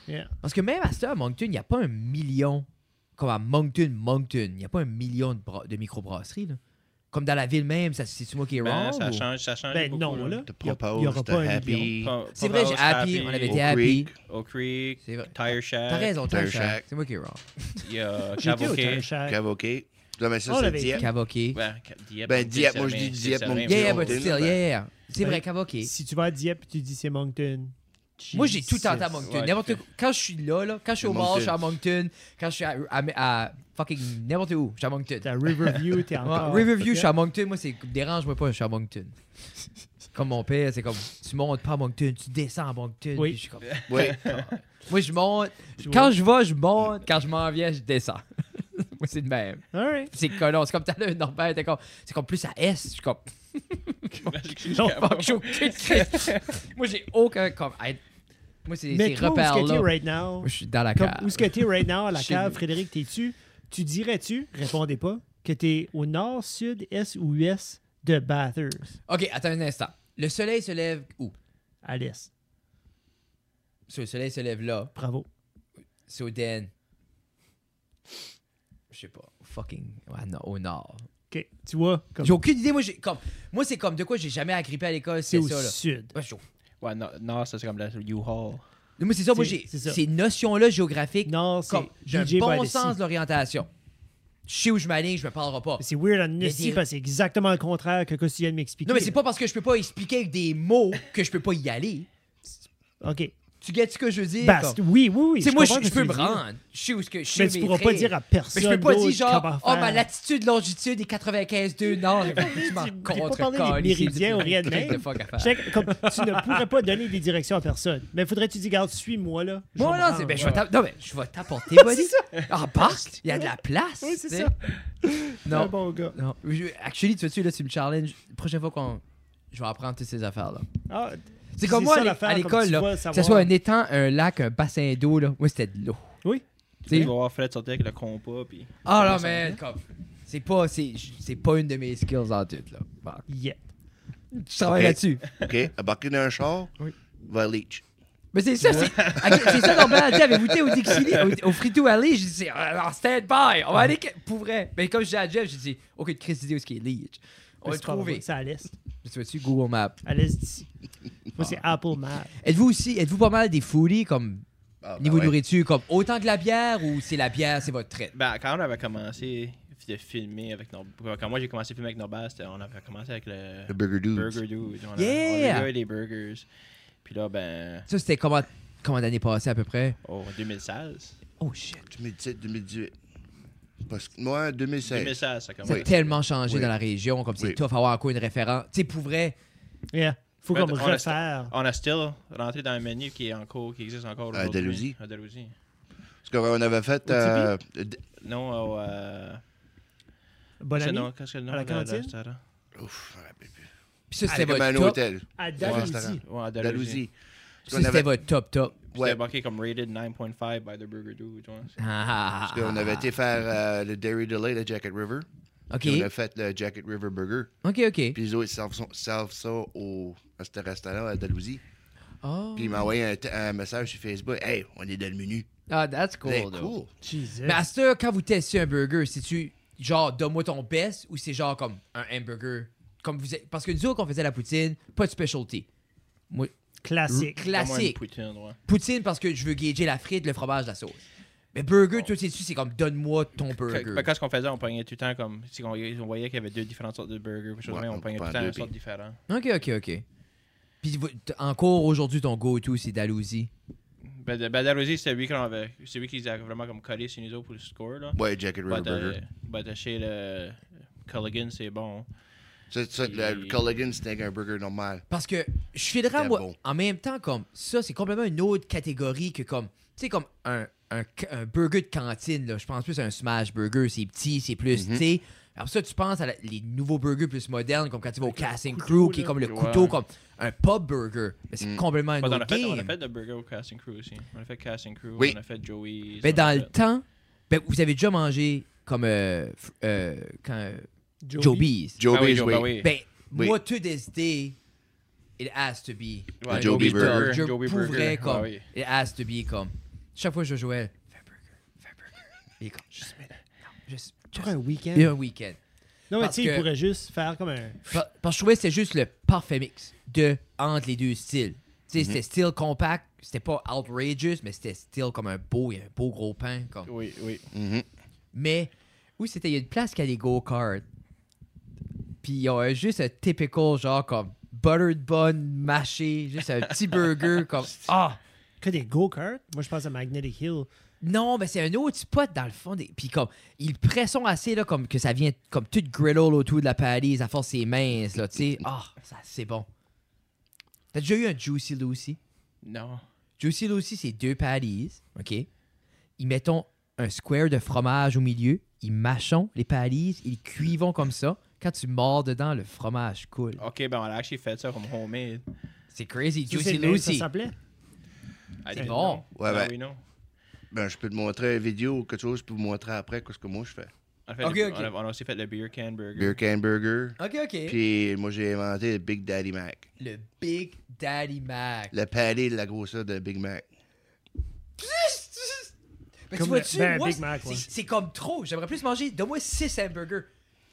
[SPEAKER 2] Yeah.
[SPEAKER 1] Parce que même à ça, à Moncton, il n'y a pas un million. Comme à Moncton, Moncton, il n'y a pas un million de, de microbrasseries. Là. Comme dans la ville même, ça, c'est moi qui est
[SPEAKER 4] Ben,
[SPEAKER 1] wrong.
[SPEAKER 4] ça
[SPEAKER 1] ou-
[SPEAKER 4] change, ça change
[SPEAKER 2] Ben
[SPEAKER 4] beaucoup.
[SPEAKER 2] non, là. Pas
[SPEAKER 3] The
[SPEAKER 2] un
[SPEAKER 3] Happy,
[SPEAKER 1] C'est vrai, j'ai Happy, on avait été
[SPEAKER 3] Oak
[SPEAKER 1] Happy.
[SPEAKER 3] Creek.
[SPEAKER 4] Oak Creek,
[SPEAKER 1] C'est vrai.
[SPEAKER 4] Tire Shack.
[SPEAKER 1] T'as raison,
[SPEAKER 3] Tire
[SPEAKER 1] Tire Shack. C'est moi qui est wrong.
[SPEAKER 4] Il y a Cavoquet.
[SPEAKER 3] Cavoquet. Là, mais ça, c'est
[SPEAKER 2] l'avait
[SPEAKER 3] Dieppe.
[SPEAKER 1] Cavoquet.
[SPEAKER 4] Ben, Dieppe.
[SPEAKER 3] Ben, Dieppe,
[SPEAKER 4] c'est
[SPEAKER 3] moi, je dis Dieppe, Moncton.
[SPEAKER 1] Yeah, yeah, but still,
[SPEAKER 3] ben.
[SPEAKER 1] yeah, yeah. C'est
[SPEAKER 2] Ben,
[SPEAKER 1] vrai, Cavoquet.
[SPEAKER 2] Si tu vas à Dieppe et tu dis c'est Moncton.
[SPEAKER 1] Moi, j'ai tout tenté à. Moncton.
[SPEAKER 4] Ouais,
[SPEAKER 1] N'importe. Quand je suis là, là, quand je suis au
[SPEAKER 3] C'est
[SPEAKER 1] mall, je suis à
[SPEAKER 3] Moncton.
[SPEAKER 1] Quand je suis à, à- à fucking n'importe où, je suis à Moncton.
[SPEAKER 2] T'es à Riverview, t'es
[SPEAKER 1] Ouais,
[SPEAKER 2] encore.
[SPEAKER 1] Riverview, je suis à Moncton. Moi, c'est dérange-moi pas, je suis à Moncton. Comme mon père, c'est comme tu montes pas à Moncton, tu descends à Moncton.
[SPEAKER 2] Oui.
[SPEAKER 1] puis je suis comme-
[SPEAKER 3] Oui.
[SPEAKER 1] Moi, je monte.
[SPEAKER 2] Je
[SPEAKER 1] Quand je vais, je monte. Quand je m'en viens, je descends. Moi, c'est le même. C'est colon. C'est comme à l'heure, Norbert était comme. C'est comme plus à S. Je suis comme.
[SPEAKER 2] Non,
[SPEAKER 1] Fuck, j'ai aucune crise. Moi, j'ai aucun. Comme, moi, c'est
[SPEAKER 2] Mais
[SPEAKER 1] ces
[SPEAKER 2] toi, où est-ce que t'es
[SPEAKER 1] repères-là.
[SPEAKER 2] right now?
[SPEAKER 1] Moi, je suis dans la
[SPEAKER 2] Comme,
[SPEAKER 1] cave.
[SPEAKER 2] où est-ce que t'es right now à la
[SPEAKER 1] Chez
[SPEAKER 2] cave,
[SPEAKER 1] nous.
[SPEAKER 2] Frédéric, t'es-tu? Tu dirais-tu, répondez pas, que t'es au nord, sud, est ou ouest de Bathurst,
[SPEAKER 1] Ok, attends un instant. Le soleil se lève où?
[SPEAKER 2] À l'est.
[SPEAKER 1] Le soleil se lève là.
[SPEAKER 2] Bravo.
[SPEAKER 1] C'est au Den. Je sais pas. Fucking. ouais, non, au nord.
[SPEAKER 2] OK. Tu vois, comme
[SPEAKER 1] J'ai aucune idée. Moi, j'ai comme. Moi, c'est comme de quoi j'ai jamais agrippé à l'école.
[SPEAKER 2] c'est
[SPEAKER 1] C'est
[SPEAKER 2] au
[SPEAKER 1] ça, là.
[SPEAKER 2] sud.
[SPEAKER 1] Ouais, j'ai-
[SPEAKER 4] Ouais, non, non, ça c'est comme la U-Haul.
[SPEAKER 1] Moi, c'est ça. Moi, j'ai ces notions-là géographiques.
[SPEAKER 2] Non, c'est
[SPEAKER 1] j'ai un bon sens de l'orientation. Je sais où je m'aligne, je me parlerai pas.
[SPEAKER 2] C'est weird en parce que c'est exactement le contraire que ce que tu viens de m'expliquer.
[SPEAKER 1] Non, mais c'est pas parce que je peux pas expliquer avec des mots que je peux pas y aller.
[SPEAKER 2] OK.
[SPEAKER 1] Tu gagnes ce que je veux dire?
[SPEAKER 2] Bah,
[SPEAKER 1] comme-
[SPEAKER 2] oui, oui, oui.
[SPEAKER 1] Tu sais, moi, je, peux me rendre. Je sais où ce que je sais
[SPEAKER 2] Mais tu pourras pas dire à
[SPEAKER 1] Mais
[SPEAKER 2] personne.
[SPEAKER 1] je peux pas dire genre, oh, ma
[SPEAKER 2] faire.
[SPEAKER 1] latitude, longitude est 95,2 nord. tu m'en
[SPEAKER 2] peux pas
[SPEAKER 1] contre
[SPEAKER 2] parler des méridiens ou rien de même. tu ne pourrais pas donner des directions à personne. Mais faudrait que tu dis, garde, suis-moi là.
[SPEAKER 1] Moi, non, c'est, ben, je vais non, mais je vais t'apporter, buddy. Ah, basta, il y a de la place.
[SPEAKER 2] Oui, c'est ça.
[SPEAKER 1] Non,
[SPEAKER 2] bon gars.
[SPEAKER 1] non. Actually, tu vois-tu, là, tu me challenge. La prochaine fois qu'on. Je vais apprendre toutes ces affaires-là.
[SPEAKER 2] Ah,
[SPEAKER 1] C'est comme moi,
[SPEAKER 2] ça
[SPEAKER 1] à l'école,
[SPEAKER 2] tu
[SPEAKER 1] là. Que ce soit un étang, un lac, un bassin d'eau, là. Moi, c'était de l'eau.
[SPEAKER 2] Oui.
[SPEAKER 1] Tu
[SPEAKER 4] Tu
[SPEAKER 1] sais?
[SPEAKER 4] vas voir Fred sortir avec le compas. Puis...
[SPEAKER 1] Ah, non,
[SPEAKER 4] va,
[SPEAKER 1] mais, comme. C'est pas, c'est, c'est pas une de mes skills en tout, là. Bon,
[SPEAKER 2] Yeah.
[SPEAKER 1] je travaille
[SPEAKER 3] Ok.
[SPEAKER 1] là-dessus.
[SPEAKER 3] OK? Embarquer dans un char,
[SPEAKER 1] Oui.
[SPEAKER 3] va à Leach.
[SPEAKER 1] Mais c'est ça, c'est ok, c'est ça qu'on a dit. Avez-vous été au Dixili, au, au Frito Alley? J'ai dit, c'est euh, en stand-by. On va aller que- pour vrai. Mais comme je dis à Jeff, j'ai dit, aucune crise d'idée où ce qui est Leech. On va le trouver.
[SPEAKER 2] C'est à l'est.
[SPEAKER 1] Tu vois-tu, Google Maps.
[SPEAKER 2] À l'est d'ici. Moi, c'est
[SPEAKER 1] Ah.
[SPEAKER 2] Apple Maps.
[SPEAKER 1] Êtes-vous aussi, êtes-vous pas mal des foodies, comme,
[SPEAKER 3] Ah, ben
[SPEAKER 1] niveau
[SPEAKER 3] ouais.
[SPEAKER 1] nourriture, comme autant que la bière ou c'est la bière, c'est votre trait?
[SPEAKER 4] Ben, quand on avait commencé de filmer avec nos... Quand moi j'ai commencé à filmer avec Norbert, c'était- on avait commencé avec le,
[SPEAKER 3] Le Burger Dude.
[SPEAKER 4] Burger Dude. On
[SPEAKER 1] Yeah!
[SPEAKER 4] on a eu des burgers. Puis là, ben,
[SPEAKER 1] Ça, c'était comment, comment d'année passée à peu près?
[SPEAKER 4] oh, 2016.
[SPEAKER 1] Oh shit.
[SPEAKER 3] 2017, 2018. Parce que moi, 2016.
[SPEAKER 4] 2016, ça
[SPEAKER 1] Ça a
[SPEAKER 4] commence.
[SPEAKER 1] tellement changé
[SPEAKER 3] Oui.
[SPEAKER 1] dans la région, comme c'est
[SPEAKER 3] Oui.
[SPEAKER 1] tough avoir encore une référence. Tu sais, pour vrai,
[SPEAKER 2] Yeah. Faut comme
[SPEAKER 4] on a-
[SPEAKER 2] refaire.
[SPEAKER 4] On a still rentré dans un menu qui est en cours, qui existe encore
[SPEAKER 3] À
[SPEAKER 4] aujourd'hui.
[SPEAKER 3] Dalhousie?
[SPEAKER 4] À Dalhousie.
[SPEAKER 3] Parce qu'on avait fait.
[SPEAKER 2] Au
[SPEAKER 3] euh, d-
[SPEAKER 4] Non, au... Euh...
[SPEAKER 2] Bonne
[SPEAKER 4] qu'est-ce que
[SPEAKER 2] année.
[SPEAKER 4] le nom- Qu'est-ce que le nom
[SPEAKER 2] À la
[SPEAKER 4] de- de
[SPEAKER 2] cantine?
[SPEAKER 4] restaurant?
[SPEAKER 3] ouf, je me rappelle plus.
[SPEAKER 1] puis ça, c'était
[SPEAKER 3] comme
[SPEAKER 1] votre
[SPEAKER 3] un
[SPEAKER 1] top.
[SPEAKER 3] hôtel.
[SPEAKER 2] À. Dalhousie.
[SPEAKER 4] Ouais, à Dalhousie.
[SPEAKER 3] Dalhousie.
[SPEAKER 1] Ça,
[SPEAKER 3] On
[SPEAKER 1] c'était
[SPEAKER 3] avait-
[SPEAKER 1] votre top top.
[SPEAKER 4] C'était marqué comme rated 9.5 by the Burger Dude. tu vois.
[SPEAKER 1] Ah,
[SPEAKER 3] parce qu'on avait été faire euh, le Dairy Delay, le Jacket River.
[SPEAKER 1] OK.
[SPEAKER 3] Puis on a fait le Jacket River Burger.
[SPEAKER 1] OK, OK.
[SPEAKER 3] Puis les autres servent, son- servent ça au, à ce restaurant à Dalhousie.
[SPEAKER 1] Oh.
[SPEAKER 3] Puis il m'a envoyé un, message sur Facebook. Hey, on est dans le menu.
[SPEAKER 1] Ah, that's cool, though.
[SPEAKER 3] cool.
[SPEAKER 2] Jesus.
[SPEAKER 1] Mais à ce temps, quand vous testez un burger, c'est-tu genre donne-moi ton best ou c'est genre comme un hamburger? Comme vous êtes- Parce que nous autres, qu'on faisait la poutine, pas de specialty. Moi,
[SPEAKER 2] Classique.
[SPEAKER 1] Classique.
[SPEAKER 4] poutine, ouais.
[SPEAKER 1] Poutine parce que je veux gager la frite, le fromage, la sauce. Mais burger, toi, sais-tu, c'est comme donne-moi ton burger.
[SPEAKER 4] Fait que ce qu'on faisait, on pognait tout le temps comme. Si on, on voyait qu'il y avait deux différentes sortes de burgers, chose
[SPEAKER 3] Ouais,
[SPEAKER 4] on
[SPEAKER 3] on
[SPEAKER 4] pognait tout le temps
[SPEAKER 3] deux,
[SPEAKER 4] une sorte différente.
[SPEAKER 1] Ok, ok, ok. Puis encore aujourd'hui, ton go-to, c'est Dalhousie.
[SPEAKER 4] Ben, ben c'était lui, qu'on avait, c'est lui qui a vraiment comme collé sur nous autres pour le score. Là.
[SPEAKER 3] Ouais, Jacket River
[SPEAKER 4] But, euh,
[SPEAKER 3] Burger.
[SPEAKER 4] but, chez le Culligan, c'est bon.
[SPEAKER 3] Ça, ça, le Culligan, c'était un burger normal.
[SPEAKER 1] Parce que je filerais,
[SPEAKER 3] C'était
[SPEAKER 1] moi,
[SPEAKER 3] bon.
[SPEAKER 1] en même temps, comme ça, c'est complètement une autre catégorie que comme, tu sais, comme un, un, un burger de cantine, là. Je pense plus à un smash burger. C'est petit, c'est plus,
[SPEAKER 3] Mhm.
[SPEAKER 1] tu sais. Après ça, tu penses à la- les nouveaux burgers plus modernes, comme quand tu vas au Casting Crew, qui est comme le
[SPEAKER 4] Ouais.
[SPEAKER 1] couteau, comme un pub burger. Mais c'est
[SPEAKER 3] Mm.
[SPEAKER 1] complètement un
[SPEAKER 4] Ouais, on, a
[SPEAKER 1] autre
[SPEAKER 4] fait, on a
[SPEAKER 1] game.
[SPEAKER 4] fait le burger au Casting Crew aussi. On a fait Casting Crew,
[SPEAKER 3] Oui.
[SPEAKER 4] on a fait Joey's.
[SPEAKER 1] Mais
[SPEAKER 4] a
[SPEAKER 1] dans le temps, ben, vous avez déjà mangé comme euh, euh, quand, Joe B's.
[SPEAKER 3] Joe
[SPEAKER 4] Ah oui,
[SPEAKER 3] Bees,
[SPEAKER 4] Joe-
[SPEAKER 3] oui.
[SPEAKER 4] oui.
[SPEAKER 1] Ben,
[SPEAKER 3] Oui.
[SPEAKER 1] moi, to this day, it has to be.
[SPEAKER 4] Ouais,
[SPEAKER 1] Joe
[SPEAKER 3] Burger.
[SPEAKER 1] Je
[SPEAKER 4] Joey
[SPEAKER 1] pourrais
[SPEAKER 4] Burger.
[SPEAKER 1] comme.
[SPEAKER 4] Ouais, oui.
[SPEAKER 1] It has to be comme. Chaque fois que je jouais, fais un burger, fais un burger. Il est comme, juste, mais non, juste,
[SPEAKER 2] Pour
[SPEAKER 1] juste
[SPEAKER 2] un week-end?
[SPEAKER 1] et un week-end.
[SPEAKER 2] Non, mais tu sais, il pourrait juste faire comme un.
[SPEAKER 1] Par- Parce que je trouvais que c'était juste le parfait mix de entre les deux styles. Tu sais, c'était style compact, c'était pas outrageous, mais c'était style comme un beau, il y a un beau gros pain. Comme.
[SPEAKER 4] Oui, oui.
[SPEAKER 3] Mhm.
[SPEAKER 1] Mais, oui, c'était, il y a une place qui a des go-karts. Puis il y a juste un typical, genre comme buttered bun mâché, juste un petit burger comme. Ah!
[SPEAKER 2] Que des go-karts? Moi, je pense à Magnetic Hill.
[SPEAKER 1] Non, mais c'est un autre spot dans le fond. Des... Puis comme, ils pressent assez là, comme que ça vient comme tout griddle autour de la patty, ça force ses minces, là, tu sais. Ah, ça, c'est bon. T'as déjà eu un Juicy Lucy?
[SPEAKER 4] Non.
[SPEAKER 1] Juicy Lucy, c'est deux patties, OK? Ils mettent un square de fromage au milieu, ils mâchent les patties, ils cuivent comme ça. Quand tu mords dedans, le fromage coule.
[SPEAKER 4] Ok, ben on a actually fait ça comme homemade.
[SPEAKER 1] C'est crazy. Juicy
[SPEAKER 2] le même, Ça
[SPEAKER 1] Lucy.
[SPEAKER 2] s'appelait.
[SPEAKER 1] C'est bon.
[SPEAKER 3] Ouais,
[SPEAKER 4] Non,
[SPEAKER 3] ben-
[SPEAKER 4] oui, non.
[SPEAKER 3] Ben, je peux te montrer une vidéo ou quelque chose, je peux vous montrer après ce que moi je fais.
[SPEAKER 4] On a, le- on a- on a aussi fait le beer can burger.
[SPEAKER 3] Beer Can Burger.
[SPEAKER 1] OK, OK.
[SPEAKER 3] Puis moi, j'ai inventé le Big Daddy Mac.
[SPEAKER 1] Le Big Daddy Mac.
[SPEAKER 3] Le palais de la grosseur de Big Mac.
[SPEAKER 1] Mais
[SPEAKER 2] Comme
[SPEAKER 1] tu vois-tu,
[SPEAKER 2] ben,
[SPEAKER 1] moi,
[SPEAKER 2] Big Mac,
[SPEAKER 1] c'est-
[SPEAKER 2] ouais.
[SPEAKER 1] c'est comme trop. J'aimerais plus manger. Donne-moi 6 hamburgers.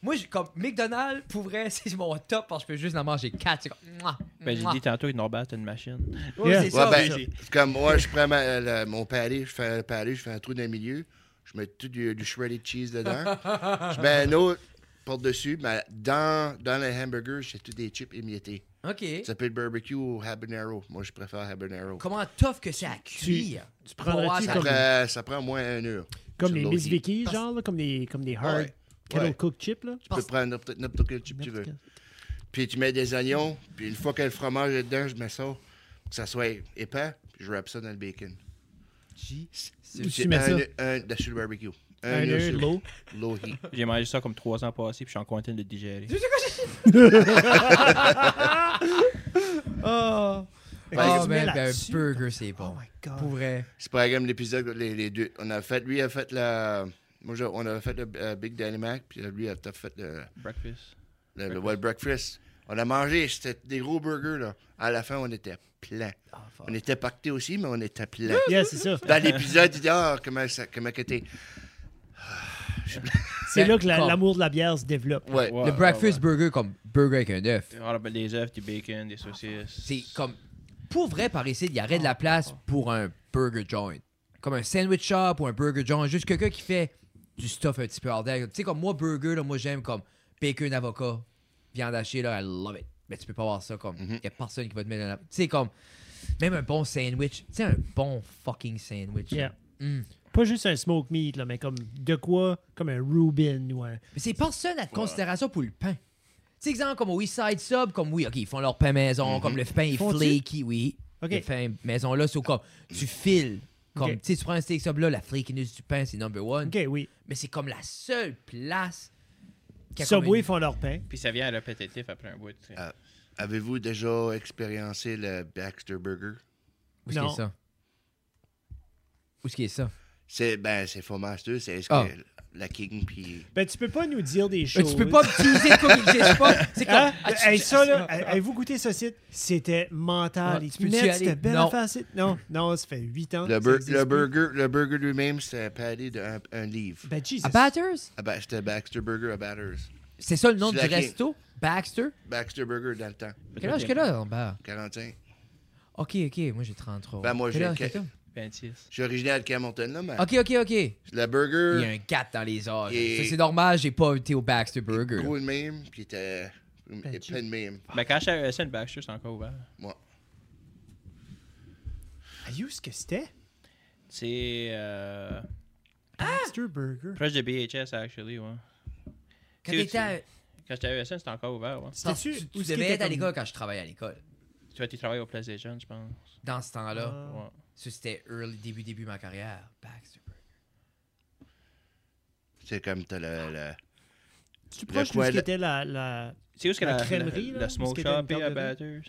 [SPEAKER 1] Moi, j'ai- comme McDonald's, pour vrai, c'est mon top parce que je peux juste en manger 4. C'est comme. mouah,
[SPEAKER 4] Ben, j'ai dit tantôt que Norbert c'est une machine.
[SPEAKER 1] Ouais,
[SPEAKER 2] Yeah.
[SPEAKER 1] c'est ça.
[SPEAKER 3] ouais,
[SPEAKER 1] mais-
[SPEAKER 3] ben, c'est comme moi, je prends ma- le- mon palais, je fais un palais, je fais un trou dans le milieu, je mets tout du, du shredded cheese dedans, je mets un autre par-dessus, mais dans, dans le hamburger, j'ai tous des chips émiettés.
[SPEAKER 1] OK.
[SPEAKER 3] Ça peut être barbecue ou habanero. Moi, je préfère habanero.
[SPEAKER 1] Comment tough que c'est à cuire?
[SPEAKER 2] tu
[SPEAKER 1] Pour
[SPEAKER 3] Ça
[SPEAKER 2] comme-
[SPEAKER 3] prend, ça prend au moins une heure.
[SPEAKER 2] Comme les Miss. Vicky, genre, là, comme des, comme des hard
[SPEAKER 3] Ouais.
[SPEAKER 2] Kettle
[SPEAKER 3] Ouais.
[SPEAKER 2] cooked chips, là?
[SPEAKER 3] Tu peux prendre n'importe n'importe quel chip que tu veux. Puis tu mets des oignons, puis une fois que le fromage est dedans, je mets ça, que ça soit épais, puis je wrap ça dans le bacon.
[SPEAKER 2] Où tu
[SPEAKER 3] C'est
[SPEAKER 2] mets ça?
[SPEAKER 3] un, un, le barbecue. Un,
[SPEAKER 2] Un
[SPEAKER 3] sur
[SPEAKER 2] l'eau?
[SPEAKER 3] low heat.
[SPEAKER 4] J'ai mangé ça comme trois ans passés, puis je suis en train de le digérer.
[SPEAKER 2] Oh! Fait que
[SPEAKER 1] Ah, ben, ben, un burger, c'est
[SPEAKER 2] Oh
[SPEAKER 1] bon.
[SPEAKER 2] my god.
[SPEAKER 1] Pour vrai.
[SPEAKER 3] C'est pas comme l'épisode, les, les deux. On a fait, lui a fait la. Moi, j'ai- on a fait le euh, Big Daddy Mac, puis lui a fait le,
[SPEAKER 4] Breakfast.
[SPEAKER 3] le, le Wild Breakfast. On a mangé, c'était des gros burgers, là. À la fin, on était plein.
[SPEAKER 1] Ah.
[SPEAKER 3] On était pactés aussi, mais on était plein.
[SPEAKER 2] Yeah, c'est ça.
[SPEAKER 3] Dans l'épisode, il dit Ah, comment ça, comment que t'es.
[SPEAKER 2] C'est
[SPEAKER 1] Ben,
[SPEAKER 2] là que la- l'amour de la bière se développe.
[SPEAKER 3] Ouais.
[SPEAKER 4] Ouais,
[SPEAKER 1] le breakfast
[SPEAKER 4] ouais.
[SPEAKER 1] burger comme burger avec un œuf.
[SPEAKER 4] On a des œufs, du bacon, des saucisses.
[SPEAKER 1] C'est comme. Pour vrai, par ici, il y aurait de la place pour un burger joint. Comme un sandwich shop ou un burger joint. Juste quelqu'un qui fait du stuff un petit peu hors d'air. Tu sais, comme moi, burger, là, moi, j'aime comme bacon, avocat, viande hachée, là, I love it. Mais tu peux pas avoir ça comme. Il
[SPEAKER 3] Mhm.
[SPEAKER 1] y a personne qui va te mettre dans la. Tu sais, comme. Même un bon sandwich. Tu sais, un bon fucking sandwich.
[SPEAKER 2] Yeah.
[SPEAKER 1] Mm.
[SPEAKER 2] Pas juste un smoke meat, là, mais comme de quoi? Comme un Reuben ou un.
[SPEAKER 1] Mais c'est personne à considération pour le pain. Tu sais, exemple, comme au East Side Sub, comme oui, OK, ils font leur pain maison,
[SPEAKER 3] Mhm.
[SPEAKER 1] comme le pain est
[SPEAKER 2] Font-tu?
[SPEAKER 1] flaky, oui.
[SPEAKER 2] OK.
[SPEAKER 1] Le pain maison là, c'est comme tu files. Comme,
[SPEAKER 2] Ok.
[SPEAKER 1] tu sais, tu prends un steak sub là, la flakiness du pain, c'est number one.
[SPEAKER 2] Ok, oui.
[SPEAKER 1] Mais c'est comme la seule place qui a
[SPEAKER 2] Subway
[SPEAKER 1] une-
[SPEAKER 2] font leur pain.
[SPEAKER 4] Puis ça vient à répétitif après un bout. tu sais.
[SPEAKER 3] Ah. Avez-vous déjà expériencé le Baxter Burger?
[SPEAKER 1] Où est-ce
[SPEAKER 2] Non.
[SPEAKER 1] qu'il est ça? Où est-ce qu'il est ça?
[SPEAKER 3] C'est, ben, c'est Fomaster, c'est
[SPEAKER 1] Ah.
[SPEAKER 3] Que la King, puis.
[SPEAKER 2] Ben, tu peux pas nous dire des
[SPEAKER 1] Mais
[SPEAKER 2] choses.
[SPEAKER 1] tu peux pas me teaser comme il existe pas. C'est comme.
[SPEAKER 2] Hein?
[SPEAKER 1] Ah, tu-
[SPEAKER 2] Hey, ça, là,
[SPEAKER 1] Ah, ah,
[SPEAKER 2] avez-vous goûté ce site? C'était mental.
[SPEAKER 1] Ah,
[SPEAKER 2] Et
[SPEAKER 1] tu aller?
[SPEAKER 2] c'était belle
[SPEAKER 1] Non.
[SPEAKER 2] affaire, site? Non, non, ça fait 8 ans.
[SPEAKER 3] Le,
[SPEAKER 2] que
[SPEAKER 3] bur- burger, le burger lui-même, c'était un palais d'un un livre.
[SPEAKER 2] Ben, Jesus.
[SPEAKER 1] À Batters?
[SPEAKER 3] Ah ben, c'était Baxter Burger à Batters.
[SPEAKER 1] C'est ça le nom du resto? Baxter?
[SPEAKER 3] Baxter Burger dans le temps.
[SPEAKER 1] Quel âge qu'elle a en bas?
[SPEAKER 3] 45.
[SPEAKER 1] Ok, ok, moi j'ai 33.
[SPEAKER 3] Ben, moi, j'ai
[SPEAKER 1] âge
[SPEAKER 3] que-
[SPEAKER 1] que t'as?
[SPEAKER 4] 26.
[SPEAKER 3] Je suis originaire de Camelton, là, mais
[SPEAKER 1] Ok, ok, ok.
[SPEAKER 3] le
[SPEAKER 1] Il y a
[SPEAKER 3] burger,
[SPEAKER 1] un gap dans les âges.
[SPEAKER 3] Et-
[SPEAKER 1] c'est normal, j'ai pas été au Baxter Burger.
[SPEAKER 3] gros de même, puis il était épais de même.
[SPEAKER 4] Mais quand j'étais à ESN, Baxter, c'est encore ouvert.
[SPEAKER 2] Ayou, ce que c'était?
[SPEAKER 4] C'est euh,
[SPEAKER 2] Baxter Burger.
[SPEAKER 4] proche de BHS, actually, ouais.
[SPEAKER 1] Quand t'étais à-
[SPEAKER 4] Quand j'étais à ESN, c'était encore ouvert, ouais.
[SPEAKER 2] C'était-tu- qu'il
[SPEAKER 1] être à l'école quand je travaillais à l'école?
[SPEAKER 4] Toi, tu travailles au PlayStation, je pense.
[SPEAKER 1] Dans ce temps-là,
[SPEAKER 2] Ah.
[SPEAKER 4] Ouais.
[SPEAKER 1] Ça c'était early, début, début de ma carrière. Baxter Burger.
[SPEAKER 3] C'est comme t'as le, le-
[SPEAKER 2] Tu
[SPEAKER 3] Le
[SPEAKER 2] proche de ce qui était la, la...
[SPEAKER 4] C'est où est-ce que
[SPEAKER 2] La
[SPEAKER 4] la,
[SPEAKER 2] crèmerie,
[SPEAKER 4] la,
[SPEAKER 2] là,
[SPEAKER 4] la
[SPEAKER 2] où
[SPEAKER 4] smoke shop à
[SPEAKER 2] garderie?
[SPEAKER 4] Batters?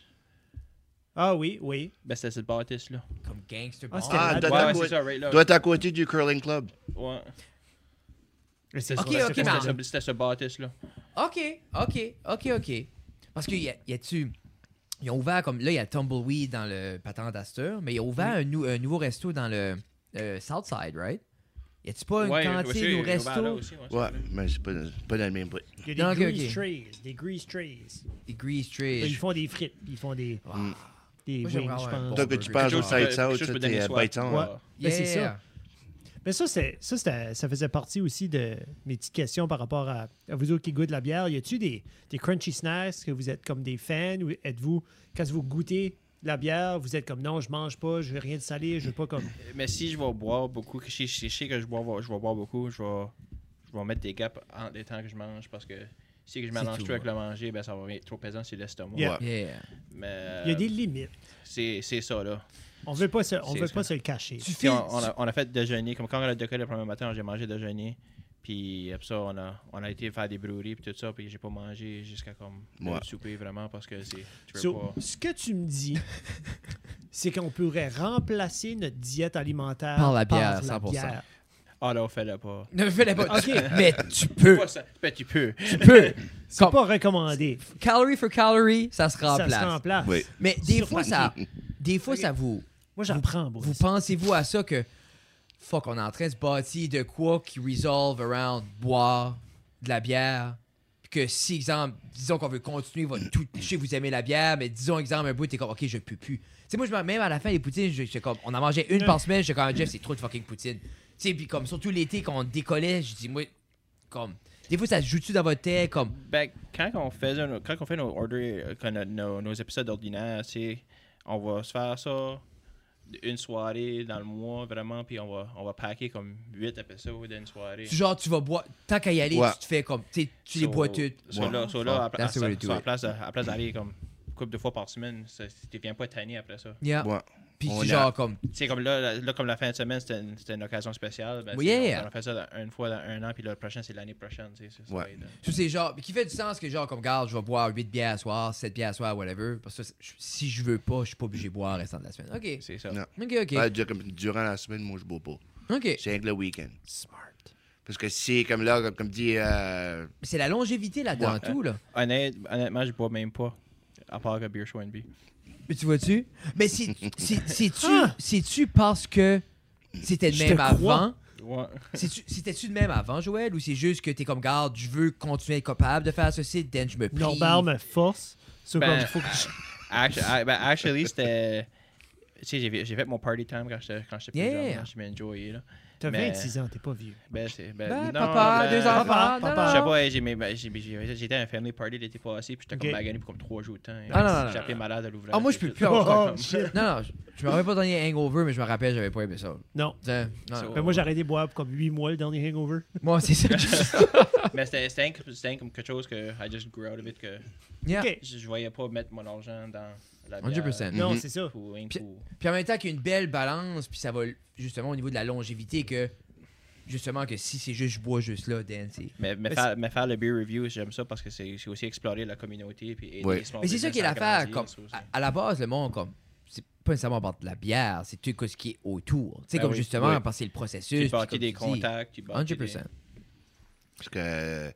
[SPEAKER 2] Ah oui, oui.
[SPEAKER 4] Ben, c'était cette bâtisse-là.
[SPEAKER 1] Comme Gangster
[SPEAKER 2] Ah,
[SPEAKER 1] Bar.
[SPEAKER 2] c'était
[SPEAKER 3] Ah,
[SPEAKER 2] là-
[SPEAKER 3] t'as-
[SPEAKER 4] Ouais, ouais, ça, right là.
[SPEAKER 3] Doit être à côté du curling club.
[SPEAKER 4] Ouais.
[SPEAKER 2] Mais c'est
[SPEAKER 1] Ok,
[SPEAKER 2] ça,
[SPEAKER 1] ok,
[SPEAKER 2] c'est
[SPEAKER 1] mais
[SPEAKER 2] pas-
[SPEAKER 1] en-
[SPEAKER 4] C'était ce- C'était ce bâtisse-là.
[SPEAKER 1] OK, OK, OK, OK. Parce qu'il y a, y a-tu... Ils ont ouvert comme... Là, il y a Tumbleweed dans le patent d'Astor, mais ils ont ouvert un, nou- un nouveau resto dans le euh, Southside, right? Y a-tu pas une
[SPEAKER 4] Ouais,
[SPEAKER 1] cantine
[SPEAKER 4] aussi,
[SPEAKER 1] ou resto?
[SPEAKER 4] aussi, ouais, c'est
[SPEAKER 3] mais c'est pas, pas dans le même bout.
[SPEAKER 2] Il y a des
[SPEAKER 1] ok,
[SPEAKER 2] grease
[SPEAKER 1] ok.
[SPEAKER 2] trays, des grease trays.
[SPEAKER 1] Des Grease
[SPEAKER 2] ils font des frites, ils font des,
[SPEAKER 3] Mm.
[SPEAKER 2] des wings, je pense.
[SPEAKER 3] Toi, que tu penses au
[SPEAKER 4] chose
[SPEAKER 3] Side
[SPEAKER 4] pour-
[SPEAKER 3] South,
[SPEAKER 4] quelque chose
[SPEAKER 3] ça,
[SPEAKER 4] pour
[SPEAKER 3] t'es
[SPEAKER 4] donner
[SPEAKER 3] à
[SPEAKER 4] soif.
[SPEAKER 3] Bytown.
[SPEAKER 2] Ouais.
[SPEAKER 4] Ouais.
[SPEAKER 2] Ben, c'est ça. Mais ça, c'est, ça, c'était- ça faisait partie aussi de mes petites questions par rapport à, à vous autres qui goûtent la bière. Y a-tu des, des crunchy snacks que vous êtes comme des fans ou êtes-vous, quand vous goûtez la bière, vous êtes comme non, je mange pas, je veux rien de salé, je veux pas comme.
[SPEAKER 4] Mais si je vais boire beaucoup, je, sais- je sais que je, bois, je vais boire beaucoup, je vais, je vais mettre des gaps entre les temps que je mange parce que si je mélange
[SPEAKER 1] tout,
[SPEAKER 4] tout avec
[SPEAKER 1] ouais.
[SPEAKER 4] le manger, ben ça va être trop pesant sur l'estomac.
[SPEAKER 2] Yeah.
[SPEAKER 3] Ouais.
[SPEAKER 1] Yeah.
[SPEAKER 4] Mais
[SPEAKER 2] Il y a des limites.
[SPEAKER 4] c'est c'est ça là.
[SPEAKER 2] On veut pas se, on veut
[SPEAKER 4] ça.
[SPEAKER 2] pas se le cacher.
[SPEAKER 1] Tu
[SPEAKER 4] Puis
[SPEAKER 1] fais...
[SPEAKER 4] on, on a, on a fait déjeuner, comme quand on a décollé le premier matin, j'ai mangé déjeuner. Puis après ça, on a, on a été faire des brûleries puis tout ça, puis j'ai pas mangé jusqu'à comme
[SPEAKER 3] Ouais.
[SPEAKER 4] le souper vraiment parce que c'est. Tu veux
[SPEAKER 2] So,
[SPEAKER 4] pas.
[SPEAKER 2] ce que tu me dis, c'est qu'on pourrait remplacer notre diète alimentaire
[SPEAKER 1] Par la bière,
[SPEAKER 2] la
[SPEAKER 1] 100%.
[SPEAKER 2] bière.
[SPEAKER 4] Ah là, on fait le pas.
[SPEAKER 1] Ne fais pas.
[SPEAKER 2] OK.
[SPEAKER 1] Mais tu peux.
[SPEAKER 4] Ça. Ben, tu peux.
[SPEAKER 1] Tu peux.
[SPEAKER 2] C'est
[SPEAKER 1] Comme-
[SPEAKER 2] pas recommandé.
[SPEAKER 1] Calorie for calorie, ça se
[SPEAKER 2] Ça
[SPEAKER 1] remplace.
[SPEAKER 2] se remplace.
[SPEAKER 3] Oui.
[SPEAKER 1] Mais des
[SPEAKER 2] Sur
[SPEAKER 1] fois, ça, des fois, ça vous,
[SPEAKER 2] Moi, j'apprends,
[SPEAKER 1] vous pensez-vous à ça que, fuck, on est en train de se bâtir de quoi qui resolve around boire de la bière, puis que si, exemple, disons qu'on veut continuer, votre tout, je sais que vous aimez la bière, mais disons, exemple, un bout, t'es comme, ok, je peux plus. Tu sais, moi, même à la fin, les poutines, je- j'étais comme, on en mangeait une par semaine, j'étais comme, Jeff, c'est trop de fucking poutine. Tu sais, puis comme, surtout l'été, quand on décollait, je dis, moi, comme, des fois, ça se joue-tu dans votre tête, comme,
[SPEAKER 4] Ben, quand on faisait nos- quand on fait nos orders, euh, nos épisodes ordinaires, tu sais, on va se faire ça une soirée dans le mois, vraiment, puis on va, on va packer comme 8 épisodes d'une soirée.
[SPEAKER 1] genre, tu vas boire, tant qu'à y aller,
[SPEAKER 3] Ouais.
[SPEAKER 1] tu te fais comme, tu sais, tu les bois toutes.
[SPEAKER 4] so
[SPEAKER 1] Ouais.
[SPEAKER 4] là, so là, à, place de- à place d'aller comme une couple de fois par semaine, ça- tu deviens pas tanné après ça.
[SPEAKER 1] Yeah.
[SPEAKER 3] Ouais.
[SPEAKER 1] Puis
[SPEAKER 3] a-
[SPEAKER 1] genre comme,
[SPEAKER 4] Tu sais, comme là, là, comme la fin de semaine, c'était une, c'était une occasion spéciale. Ben,
[SPEAKER 1] yeah.
[SPEAKER 4] on, a fait ça une fois dans un an, puis le prochain, c'est l'année prochaine. tu sais,
[SPEAKER 3] Ouais.
[SPEAKER 4] euh,
[SPEAKER 1] tout c'est genre, qui fait du sens que genre, comme, garde, je vais boire 8 bières à soir, 7 bières à soir, whatever. Parce que si je veux pas, je suis pas obligé de boire le restant de la semaine. Ok.
[SPEAKER 4] C'est ça.
[SPEAKER 3] Non.
[SPEAKER 1] Ok, ok.
[SPEAKER 3] Ouais, dur- comme durant la semaine, moi, je bois pas.
[SPEAKER 1] Ok.
[SPEAKER 3] C'est que le week-end.
[SPEAKER 2] Smart.
[SPEAKER 3] Parce que c'est comme là, comme, comme dit. euh,
[SPEAKER 1] C'est la longévité là-dedans,
[SPEAKER 3] Ouais.
[SPEAKER 1] tout, là.
[SPEAKER 4] Honnête- honnêtement, je bois même pas. À part que Beer Show NB.
[SPEAKER 1] Mais tu vois-tu? Mais c'est- c'est- c'est-tu
[SPEAKER 2] Ah!
[SPEAKER 1] c'est-tu parce que c'était
[SPEAKER 2] Je
[SPEAKER 1] même
[SPEAKER 2] te crois.
[SPEAKER 1] avant?
[SPEAKER 4] Ouais.
[SPEAKER 1] C'est-tu- C'était-tu de même avant, Joël? Ou c'est juste que t'es comme, garde, je veux continuer à être capable de faire ceci, then je me prie.
[SPEAKER 2] Norbert me force. So,
[SPEAKER 4] Ben,
[SPEAKER 2] comme, il faut que je-
[SPEAKER 4] Actu- ah, ben, actually, c'était. Tu sais, j'ai j'ai fait mon party time quand j'étais quand j'étais plus jeune. J'ai enjoyé, là.
[SPEAKER 2] T'as
[SPEAKER 4] Mais-
[SPEAKER 2] 26 ans, t'es pas vieux.
[SPEAKER 4] Ben, c'est. Ben,
[SPEAKER 1] Ben,
[SPEAKER 4] non,
[SPEAKER 1] papa,
[SPEAKER 4] ben,
[SPEAKER 1] deux
[SPEAKER 2] papa,
[SPEAKER 1] enfants.
[SPEAKER 2] papa.
[SPEAKER 4] Je sais pas, j'ai- mais, ben, j'ai- j'ai- j'étais à un family party l'été passé, puis j'étais
[SPEAKER 2] Ok.
[SPEAKER 4] comme magané pour comme trois jours de temps.
[SPEAKER 1] Ah, non, non, non,
[SPEAKER 4] J'ai appelé malade à l'ouvrage.
[SPEAKER 1] Ah, moi, je peux plus
[SPEAKER 2] Oh,
[SPEAKER 1] encore.
[SPEAKER 2] oh, shit.
[SPEAKER 1] Non, non, je, je me rappelle pas donner hangover, mais je me rappelle, j'avais pas aimé ça.
[SPEAKER 2] Non. Ben, moi, j'ai arrêté de boire pour comme 8 mois le dernier hangover.
[SPEAKER 1] Moi, c'est ça.
[SPEAKER 4] Mais c'était c'était comme quelque chose que I just grew out of it, que
[SPEAKER 1] Yeah.
[SPEAKER 4] Je, je voyais pas mettre mon argent dans la bière.
[SPEAKER 1] 100%.
[SPEAKER 2] Non,
[SPEAKER 3] Mhm.
[SPEAKER 2] c'est ça.
[SPEAKER 4] Pour,
[SPEAKER 1] Puis- Puis en même temps qu'il y a une belle balance, puis ça va justement au niveau de la longévité que justement que si c'est juste je bois juste là, Dan, c'est.
[SPEAKER 4] Mais, mais,
[SPEAKER 2] Mais
[SPEAKER 4] faire, mais faire le beer review, j'aime ça parce que c'est c'est aussi explorer la communauté. Puis aider
[SPEAKER 3] Ouais.
[SPEAKER 4] les small
[SPEAKER 1] Mais c'est ça
[SPEAKER 4] business
[SPEAKER 1] qui est
[SPEAKER 4] à
[SPEAKER 1] l'affaire.
[SPEAKER 4] grandir,
[SPEAKER 1] Comme,
[SPEAKER 4] ça aussi.
[SPEAKER 1] à, à la base, le monde, comme, c'est pas nécessairement par de la bière, c'est tout ce qui est autour. Tu sais,
[SPEAKER 4] Ben
[SPEAKER 1] comme
[SPEAKER 4] oui.
[SPEAKER 1] justement,
[SPEAKER 3] Oui.
[SPEAKER 1] parce que c'est le processus.
[SPEAKER 4] Tu
[SPEAKER 1] puis
[SPEAKER 4] bâtis
[SPEAKER 1] comme
[SPEAKER 4] des
[SPEAKER 1] tu dis,
[SPEAKER 4] contacts. Tu bâtis
[SPEAKER 1] 100%.
[SPEAKER 3] Parce que.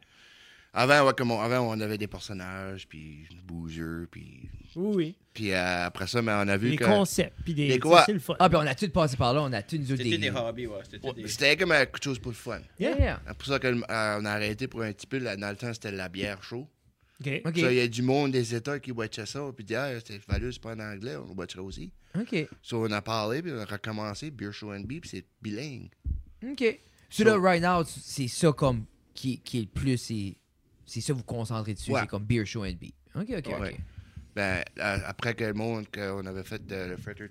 [SPEAKER 3] Euh, Avant, ouais, comme on, avant, on avait des personnages, puis bougeux, puis.
[SPEAKER 2] Oui, oui.
[SPEAKER 3] Puis euh, après ça, mais on a vu
[SPEAKER 2] Des
[SPEAKER 3] que.
[SPEAKER 2] concepts. Puis des.
[SPEAKER 3] Des quoi?
[SPEAKER 2] C'est le fun.
[SPEAKER 1] Ah, puis on a tout passé par là, on a tous nous autres
[SPEAKER 4] C'était
[SPEAKER 1] des.
[SPEAKER 4] des hobbies, ouais. C'était
[SPEAKER 3] Ouais,
[SPEAKER 4] des...
[SPEAKER 3] C'était comme euh, quelque chose pour le fun.
[SPEAKER 1] Yeah, yeah.
[SPEAKER 3] C'est pour ça qu'on a arrêté pour un petit peu. là, dans le temps, c'était la bière chaud.
[SPEAKER 2] OK.
[SPEAKER 1] Ok.
[SPEAKER 3] Ça, il y a du monde des États qui watchaient ça, puis dit, ah, c'est valeux, c'est pas en anglais, on le watcherait aussi.
[SPEAKER 1] Ok.
[SPEAKER 3] So, on a parlé, puis on a recommencé, Beer Show NB, puis c'est bilingue.
[SPEAKER 1] Ok. So là,
[SPEAKER 3] So-
[SPEAKER 1] right now, c'est ça comme qui, qui est le plus. C'est c'est ça vous concentrez dessus.
[SPEAKER 3] Ouais.
[SPEAKER 1] C'est comme Beer Show NB. Ok, ok, ok.
[SPEAKER 3] Ouais. Ben, après que le monde, qu'on avait fait le Freder-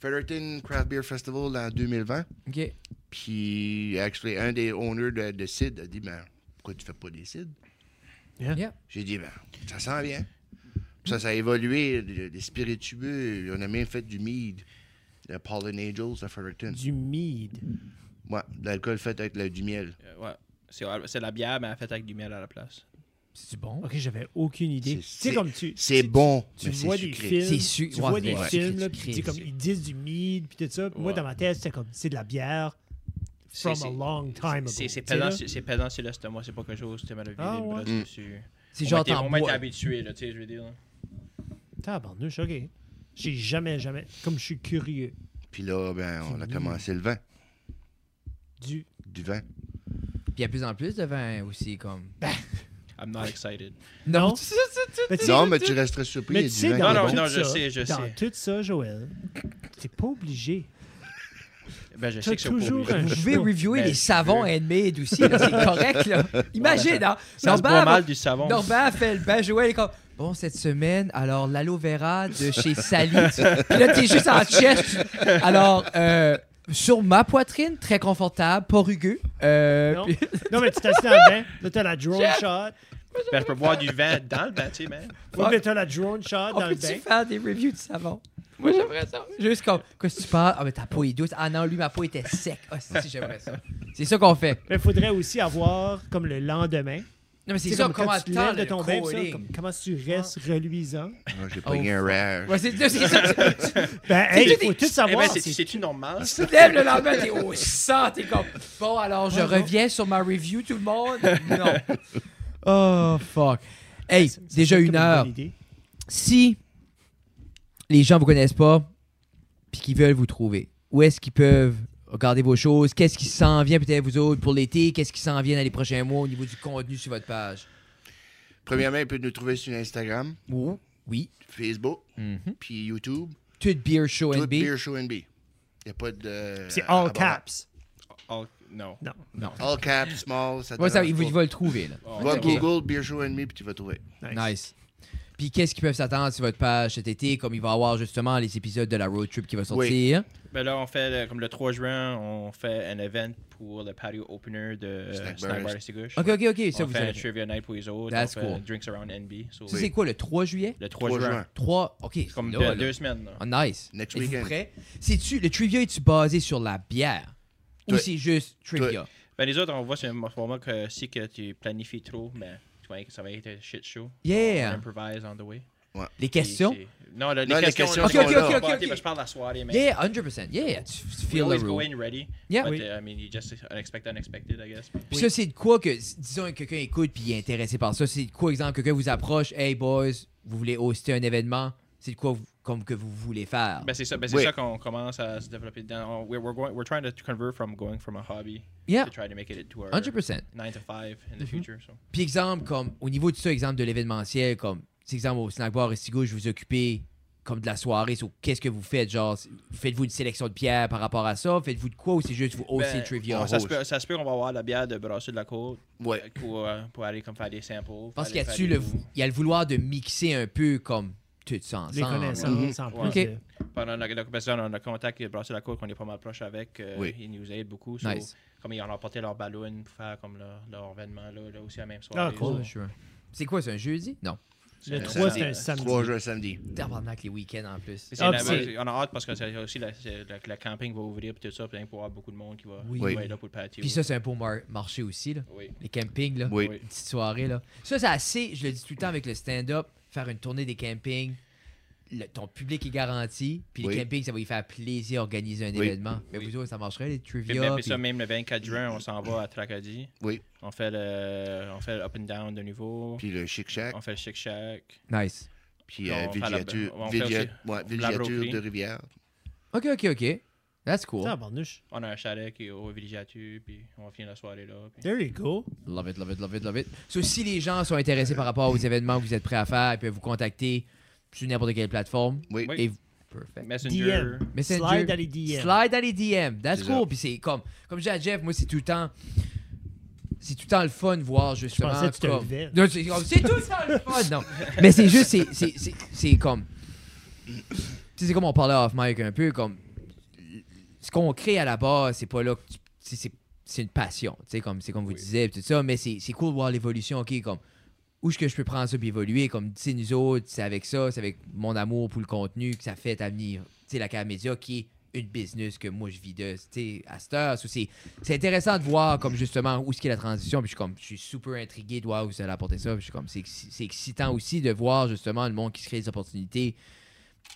[SPEAKER 3] Fredericton Craft Beer Festival en 2020,
[SPEAKER 1] Ok.
[SPEAKER 3] puis actually, un des owners de, de CID a dit, ben, pourquoi tu fais pas des CID?
[SPEAKER 1] Yeah.
[SPEAKER 3] J'ai dit, ben, ça s'en vient.
[SPEAKER 2] Moi,
[SPEAKER 3] Puis Ça, ça a évolué. Les les spiritueux, on a même fait du mead. Le Pollen Angels à Fredericton.
[SPEAKER 2] Du mead.
[SPEAKER 3] Ouais, de l'alcool fait avec du miel.
[SPEAKER 4] Euh, ouais. C'est c'est la bière, mais elle est faite avec du miel à la place.
[SPEAKER 1] C'est bon.
[SPEAKER 2] Ok, j'avais aucune idée. Tu
[SPEAKER 3] C'est-
[SPEAKER 2] comme tu.
[SPEAKER 3] C'est
[SPEAKER 2] tu-
[SPEAKER 3] bon,
[SPEAKER 2] Tu vois des
[SPEAKER 3] sucré.
[SPEAKER 2] films.
[SPEAKER 1] C'est su-
[SPEAKER 2] Tu
[SPEAKER 1] ouais,
[SPEAKER 2] vois des
[SPEAKER 1] ouais,
[SPEAKER 2] films,
[SPEAKER 1] sucré,
[SPEAKER 2] là, puis tu
[SPEAKER 1] sucré,
[SPEAKER 2] comme
[SPEAKER 1] sucré.
[SPEAKER 2] ils disent du mead, puis tout ça. Puis Moi, dans ma tête, c'était comme, c'est de la bière from
[SPEAKER 4] C'est-
[SPEAKER 2] a long time ago.
[SPEAKER 4] C'est c'est
[SPEAKER 2] Tu sais, là?
[SPEAKER 4] pesant, c'est- pesant sur l'estomac, c'est pas quelque chose, tu m'as vu
[SPEAKER 2] Ah.
[SPEAKER 3] Mm.
[SPEAKER 4] dessus.
[SPEAKER 1] C'est
[SPEAKER 4] On
[SPEAKER 1] genre t'en
[SPEAKER 4] On m'a été
[SPEAKER 1] bois.
[SPEAKER 4] habitué, là, tu sais, je veux dire. là.
[SPEAKER 2] Tabarnouche, ok. J'ai jamais, jamais. Comme je suis curieux
[SPEAKER 3] Puis là, ben, on a
[SPEAKER 2] Mm.
[SPEAKER 3] commencé le vin.
[SPEAKER 2] du.
[SPEAKER 3] Du vin.
[SPEAKER 1] Puis il y a de plus en plus de vin aussi, comme.
[SPEAKER 4] I'm not excited.
[SPEAKER 2] Non?
[SPEAKER 3] Non, mais tu resterais surpris.
[SPEAKER 2] mais tu sais, dans
[SPEAKER 4] non,
[SPEAKER 2] tout
[SPEAKER 4] non, je
[SPEAKER 2] ça,
[SPEAKER 4] sais, je
[SPEAKER 2] dans
[SPEAKER 4] sais.
[SPEAKER 2] tout ça, Joël, t'es pas obligé.
[SPEAKER 4] Ben, je sais que c'est pas
[SPEAKER 2] toujours un
[SPEAKER 1] Vous pouvez reviewer
[SPEAKER 4] Ben,
[SPEAKER 1] les savons handmade aussi, c'est correct, là. Imagine, hein.
[SPEAKER 4] Ça se boit mal du savon.
[SPEAKER 1] Norman fait le bain, Joël est comme Bon, cette semaine, alors l'aloe vera de chez Sally. Puis là, t'es juste en chest. Alors, euh, sur ma poitrine, très confortable, pas rugueux. Euh,
[SPEAKER 2] Non.
[SPEAKER 1] puis-
[SPEAKER 2] Non, mais tu t'assieds dans le bain, là, t'as la drone
[SPEAKER 1] Chef!
[SPEAKER 2] shot.
[SPEAKER 4] Ben, je peux boire du vin dans le bain, tu sais, man.
[SPEAKER 2] Oui, mais t'as la drone shot dans le bain.
[SPEAKER 1] faire des reviews de savon? Moi, j'aimerais ça. Juste comme, qu'est-ce que tu parles? Ah, mais ta peau est douce. Ah non, lui, ma peau était sec. Ah, si, j'aimerais ça. C'est ça qu'on fait.
[SPEAKER 2] Mais il faudrait aussi avoir, comme le lendemain,
[SPEAKER 1] Non, mais c'est
[SPEAKER 2] tu
[SPEAKER 1] ça,
[SPEAKER 2] comme
[SPEAKER 1] comment
[SPEAKER 2] tu lèves de ton bain, comment tu restes reluisant.
[SPEAKER 3] Moi, j'ai
[SPEAKER 1] Oh,
[SPEAKER 3] pogné un rash.
[SPEAKER 1] Ouais, c'est ça. tu-
[SPEAKER 2] Ben, hey, il faut tout
[SPEAKER 4] Eh
[SPEAKER 2] savoir.
[SPEAKER 4] ben, c'est-
[SPEAKER 2] c'est-
[SPEAKER 4] c'est-tu normal?
[SPEAKER 1] Tu te lèves le lendemain, t'es au sang, t'es comme. Bon, alors je reviens sur ma review, tout le monde? Non. Oh, fuck. Hey,
[SPEAKER 2] ça- ça
[SPEAKER 1] déjà une heure. Si les gens vous connaissent pas, puis qu'ils veulent vous trouver, où est-ce qu'ils peuvent regarder vos choses? Qu'est-ce qui s'en vient peut-être vous autres pour l'été? Qu'est-ce qui s'en vient dans les prochains mois au niveau du contenu sur votre page?
[SPEAKER 3] Premièrement, il peut nous trouver sur Instagram,
[SPEAKER 1] Oui.
[SPEAKER 3] Facebook,
[SPEAKER 1] Mhm.
[SPEAKER 3] puis YouTube.
[SPEAKER 1] Tout Beer Show
[SPEAKER 3] Tout
[SPEAKER 1] NB.
[SPEAKER 3] Beer Show NB. Il n'y a pas de.
[SPEAKER 2] C'est all caps.
[SPEAKER 4] Non.
[SPEAKER 2] Non.
[SPEAKER 1] Non.
[SPEAKER 3] All caps, small. Ça
[SPEAKER 1] Ouais, ça, il, il va le trouver, là.
[SPEAKER 4] Oh,
[SPEAKER 3] Va
[SPEAKER 1] Ok.
[SPEAKER 3] Google Beer Show NB, puis tu vas trouver.
[SPEAKER 1] Nice. Puis qu'est-ce qu'ils peuvent s'attendre sur votre page cet été, comme il va y avoir justement les épisodes de la road trip qui va sortir?
[SPEAKER 4] Ben là, on fait, le- comme le 3 juin, on fait un event pour le patio opener de euh,
[SPEAKER 3] Snack Bar.
[SPEAKER 4] Estigouche.
[SPEAKER 1] Ok, ok, ok. Ça,
[SPEAKER 4] on
[SPEAKER 1] vous
[SPEAKER 4] fait un trivia night pour les autres.
[SPEAKER 1] That's
[SPEAKER 4] on fait
[SPEAKER 1] cool.
[SPEAKER 4] drinks around NB. So,
[SPEAKER 1] Ça, c'est quoi, le 3 juillet?
[SPEAKER 4] Le 3,
[SPEAKER 3] 3
[SPEAKER 4] juin.
[SPEAKER 3] juin.
[SPEAKER 1] 3, ok. c'est
[SPEAKER 4] Comme
[SPEAKER 1] là,
[SPEAKER 4] deux,
[SPEAKER 1] là.
[SPEAKER 4] deux semaines. là.
[SPEAKER 1] Ah, nice.
[SPEAKER 3] Next weekend.
[SPEAKER 1] prêt? Le trivia est-tu basé sur la bière? Ou c'est juste trivia?
[SPEAKER 4] Ben, les autres, on voit sur un format que si que tu planifies trop, ben, tu vois que ça va être un shit show. On
[SPEAKER 1] Yeah!
[SPEAKER 4] improvise on the way.
[SPEAKER 1] Les questions?
[SPEAKER 4] Non, le- les
[SPEAKER 3] Non, les
[SPEAKER 4] questions.
[SPEAKER 3] questions
[SPEAKER 1] Ok, ok,
[SPEAKER 4] pas-
[SPEAKER 1] ok, ok.
[SPEAKER 4] ben, Je parle de la soirée, mais.
[SPEAKER 1] Yeah, 100%. Yeah, tu feel the
[SPEAKER 4] go
[SPEAKER 1] room.
[SPEAKER 4] in ready.
[SPEAKER 1] Yeah.
[SPEAKER 4] But,
[SPEAKER 1] Oui.
[SPEAKER 4] uh, I mean, you just unexpected, unexpected, I guess.
[SPEAKER 1] Puis ça, c'est de quoi que, disons que quelqu'un écoute puis il est intéressé par ça? C'est de quoi, exemple, quelqu'un vous approche, hey boys, vous voulez hoster un événement, c'est de quoi vous- comme que vous voulez faire.
[SPEAKER 4] Ben, c'est ça, ben, c'est
[SPEAKER 3] Oui.
[SPEAKER 4] ça qu'on commence à se développer dedans. We're, we're, going, we're trying to convert from going from a hobby
[SPEAKER 1] Yeah,
[SPEAKER 4] to try to make it to our
[SPEAKER 1] 100%.
[SPEAKER 4] 9 to 5 in the
[SPEAKER 1] Mhm.
[SPEAKER 4] future. So.
[SPEAKER 1] Puis exemple, comme au niveau de ça, exemple de l'événementiel, comme c'est exemple au snack bar Estigo, je vous occupez comme de la soirée, sur qu'est-ce que vous faites, genre faites-vous une sélection de pierres par rapport à ça, faites-vous de quoi ou c'est juste vous
[SPEAKER 4] Ben,
[SPEAKER 1] le trivia?
[SPEAKER 3] on-
[SPEAKER 4] ça, se peut, ça se peut qu'on va avoir la bière de Brasserie de la Côte
[SPEAKER 3] Ouais.
[SPEAKER 4] pour, euh, pour aller comme faire des samples.
[SPEAKER 1] Je pense qu'il a le, il y a le vouloir de mixer un peu comme tout ça
[SPEAKER 2] Les connaissances en plus.
[SPEAKER 4] Pendant que là, on a le contact avec Brasserie de la Côte qu'on est pas mal proche avec. euh,
[SPEAKER 3] Oui.
[SPEAKER 4] Ils nous aident beaucoup. So,
[SPEAKER 1] Nice.
[SPEAKER 4] Comme ils ont apporté leur ballon pour faire comme leur, leur événement là, là aussi la même soirée.
[SPEAKER 2] Ah, cool.
[SPEAKER 1] Sure. C'est quoi, c'est un jeudi? Non.
[SPEAKER 2] Le
[SPEAKER 4] C'est-
[SPEAKER 2] 3,
[SPEAKER 4] c'est-
[SPEAKER 2] c'est un samedi.
[SPEAKER 3] 3 juin samedi.
[SPEAKER 1] Tabarnak les week-ends en plus.
[SPEAKER 2] Ah,
[SPEAKER 4] on a hâte parce que c'est aussi la, le, le camping va ouvrir et tout ça, puis il va y avoir beaucoup de monde qui va,
[SPEAKER 1] Oui.
[SPEAKER 4] qui
[SPEAKER 3] Oui.
[SPEAKER 4] va être là pour le patio.
[SPEAKER 1] Puis ça, c'est un beau mar- marché aussi, là.
[SPEAKER 4] oui.
[SPEAKER 1] Les campings, là.
[SPEAKER 3] Oui.
[SPEAKER 4] Oui.
[SPEAKER 1] Une petite soirée, là. Ça, c'est assez, je le dis tout le temps avec le stand-up, faire une tournée des campings. le- ton public est garanti, puis
[SPEAKER 3] Oui.
[SPEAKER 1] les campings, ça va lui faire plaisir d'organiser un
[SPEAKER 3] Oui.
[SPEAKER 1] événement. Mais
[SPEAKER 4] Oui.
[SPEAKER 1] vous autres, ça marcherait, les
[SPEAKER 4] Puis,
[SPEAKER 1] trivia.
[SPEAKER 4] même, puis
[SPEAKER 1] puis-
[SPEAKER 4] ça, même le 24 juin, on s'en va à Tracadie.
[SPEAKER 3] Oui.
[SPEAKER 4] On fait le, on fait le up and down de nouveau.
[SPEAKER 3] Puis le Chic Shack.
[SPEAKER 4] On fait le Chic Shack.
[SPEAKER 1] Nice.
[SPEAKER 3] Puis euh,
[SPEAKER 4] la-
[SPEAKER 3] villégiature, ouais, villégiature de rivière.
[SPEAKER 1] OK, OK, OK. That's cool.
[SPEAKER 2] Barnouche.
[SPEAKER 4] On a un chalet qui est au villégiature, puis on va finir la soirée là. puis-
[SPEAKER 2] There you go.
[SPEAKER 1] Love it, love it, love it, love it. So, si les gens sont intéressés par rapport aux événements que vous êtes prêts à faire, ils peuvent vous contacter sur n'importe quelle plateforme.
[SPEAKER 3] Oui.
[SPEAKER 4] Oui.
[SPEAKER 1] Et vous- Perfect.
[SPEAKER 4] Messenger.
[SPEAKER 2] DM.
[SPEAKER 1] Messenger.
[SPEAKER 2] Slide dans les DM.
[SPEAKER 1] Slide dans les DM. That's
[SPEAKER 3] C'est
[SPEAKER 1] cool. Puis c'est comme, comme je dis à Jeff, moi, c'est tout le temps. C'est tout le temps le fun de voir justement.
[SPEAKER 2] pensais que tu te
[SPEAKER 1] comme-
[SPEAKER 2] levais.
[SPEAKER 1] Non, c'est comme- c'est tout le temps le fun, non. Mais c'est juste, c'est- c'est- c'est c'est comme. Tu sais, c'est comme on parlait off mic un peu, comme. Ce qu'on crée à la base, c'est pas là que tu- c'est- c'est c'est une passion, tu sais, comme c'est comme vous
[SPEAKER 4] Oui.
[SPEAKER 1] disiez, tout ça, mais c'est c'est cool de voir l'évolution, ok, comme où est-ce que je peux prendre ça puis évoluer. Comme, tu sais, nous autres, c'est avec ça, c'est avec mon amour pour le contenu que ça fait avenir, tu sais, la Cave Média qui est une business que moi je vis de, tu sais, à cette heure. C'est c'est intéressant de voir, comme justement, où est-ce qu'est la transition. Puis je suis comme, je suis super intrigué de voir où ça allait apporter ça. Puis je suis comme, c'est c'est excitant aussi de voir justement le monde qui se crée des opportunités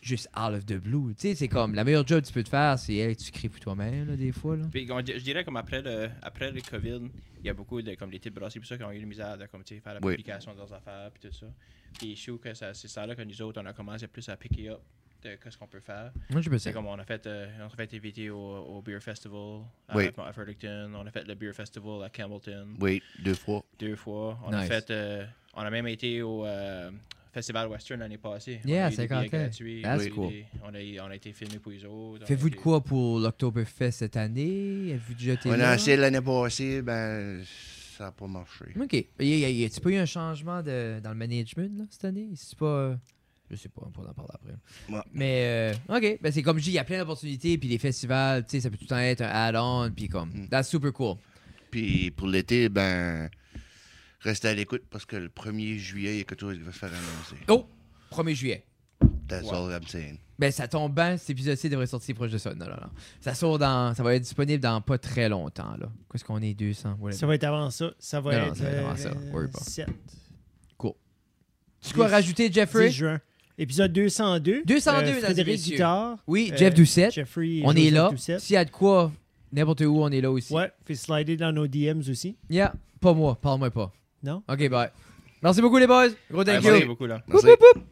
[SPEAKER 1] juste out of the blue. Tu sais, c'est comme, la meilleure job que tu peux te faire, c'est, hey, tu crées pour toi-même, là, des fois, là.
[SPEAKER 4] Puis, je dirais comme après le, après le COVID, il y a beaucoup de comme des types puis ça qui ont eu la misère de comme, tu sais, faire la
[SPEAKER 3] Oui.
[SPEAKER 4] publication de leurs affaires, puis tout ça. Puis je trouve que ça- c'est ça là que nous autres, on a commencé plus à picker up de qu'est-ce qu'on peut faire.
[SPEAKER 1] Moi, je peux
[SPEAKER 4] C'est comme on a fait, euh, on a fait inviter au, au Beer Festival à,
[SPEAKER 3] Oui.
[SPEAKER 4] à Fredericton, on a fait le Beer Festival à Campbellton
[SPEAKER 3] Oui, deux fois.
[SPEAKER 4] deux fois. On a fait, euh, on a même été au euh, Festival Western l'année passée.
[SPEAKER 1] Yeah,
[SPEAKER 4] on a eu des
[SPEAKER 1] 50
[SPEAKER 4] billets
[SPEAKER 1] ans.
[SPEAKER 4] gratuits.
[SPEAKER 1] That's
[SPEAKER 4] on, a eu
[SPEAKER 1] cool.
[SPEAKER 4] des- on, a, on a été filmé pour les autres.
[SPEAKER 1] Faites-vous de quoi pour l'Octoberfest cette année? Avez-vous déjà été
[SPEAKER 3] On
[SPEAKER 1] là?
[SPEAKER 3] a essayé l'année passée, ben, ça n'a pas marché.
[SPEAKER 1] OK. Y, y, y a-tu pas eu un changement de, dans le management là, cette année? C'est pas. euh, je sais pas, on pourra en parler après.
[SPEAKER 3] Ouais.
[SPEAKER 1] Mais, euh, OK. Ben, c'est comme je dis, il y a plein d'opportunités, puis les festivals, tu sais, ça peut tout le temps être un add-on, puis comme.
[SPEAKER 3] Mm.
[SPEAKER 1] That's super cool.
[SPEAKER 3] Puis pour l'été, ben, restez à l'écoute parce que le 1er juillet, il y a quelque chose qui va se faire annoncer.
[SPEAKER 1] Oh! 1er juillet.
[SPEAKER 3] That's all I'm saying.
[SPEAKER 1] Ben, ça tombe bien, cet épisode-ci devrait sortir proche de ça. Non, non, non. Ça sort dans. Ça va être disponible dans pas très longtemps, là. Qu'est-ce qu'on est, 200? whatever.
[SPEAKER 2] Ça va être avant ça. Ça va
[SPEAKER 1] Non, non,
[SPEAKER 2] être,
[SPEAKER 1] ça va être avant
[SPEAKER 2] euh,
[SPEAKER 1] ça. Worry pas.
[SPEAKER 2] 7.
[SPEAKER 1] Tu quoi rajouter,
[SPEAKER 2] 10
[SPEAKER 1] Jeffrey?
[SPEAKER 2] juin. Épisode 202.
[SPEAKER 1] 202,
[SPEAKER 2] Euh, Frédéric. Guitard.
[SPEAKER 1] Oui,
[SPEAKER 2] euh,
[SPEAKER 1] Jeff Doucette.
[SPEAKER 2] Jeffrey
[SPEAKER 1] On est là. S'il y a de quoi, n'importe où, on est là aussi.
[SPEAKER 2] Ouais, fait slider dans nos DMs aussi.
[SPEAKER 1] Yeah, pas moi, parle-moi pas.
[SPEAKER 2] Non?
[SPEAKER 1] Ok, bye. Merci beaucoup, les boys. Gros thank
[SPEAKER 4] Merci
[SPEAKER 1] you.
[SPEAKER 4] beaucoup, là.
[SPEAKER 3] Merci.
[SPEAKER 1] whoop, whoop.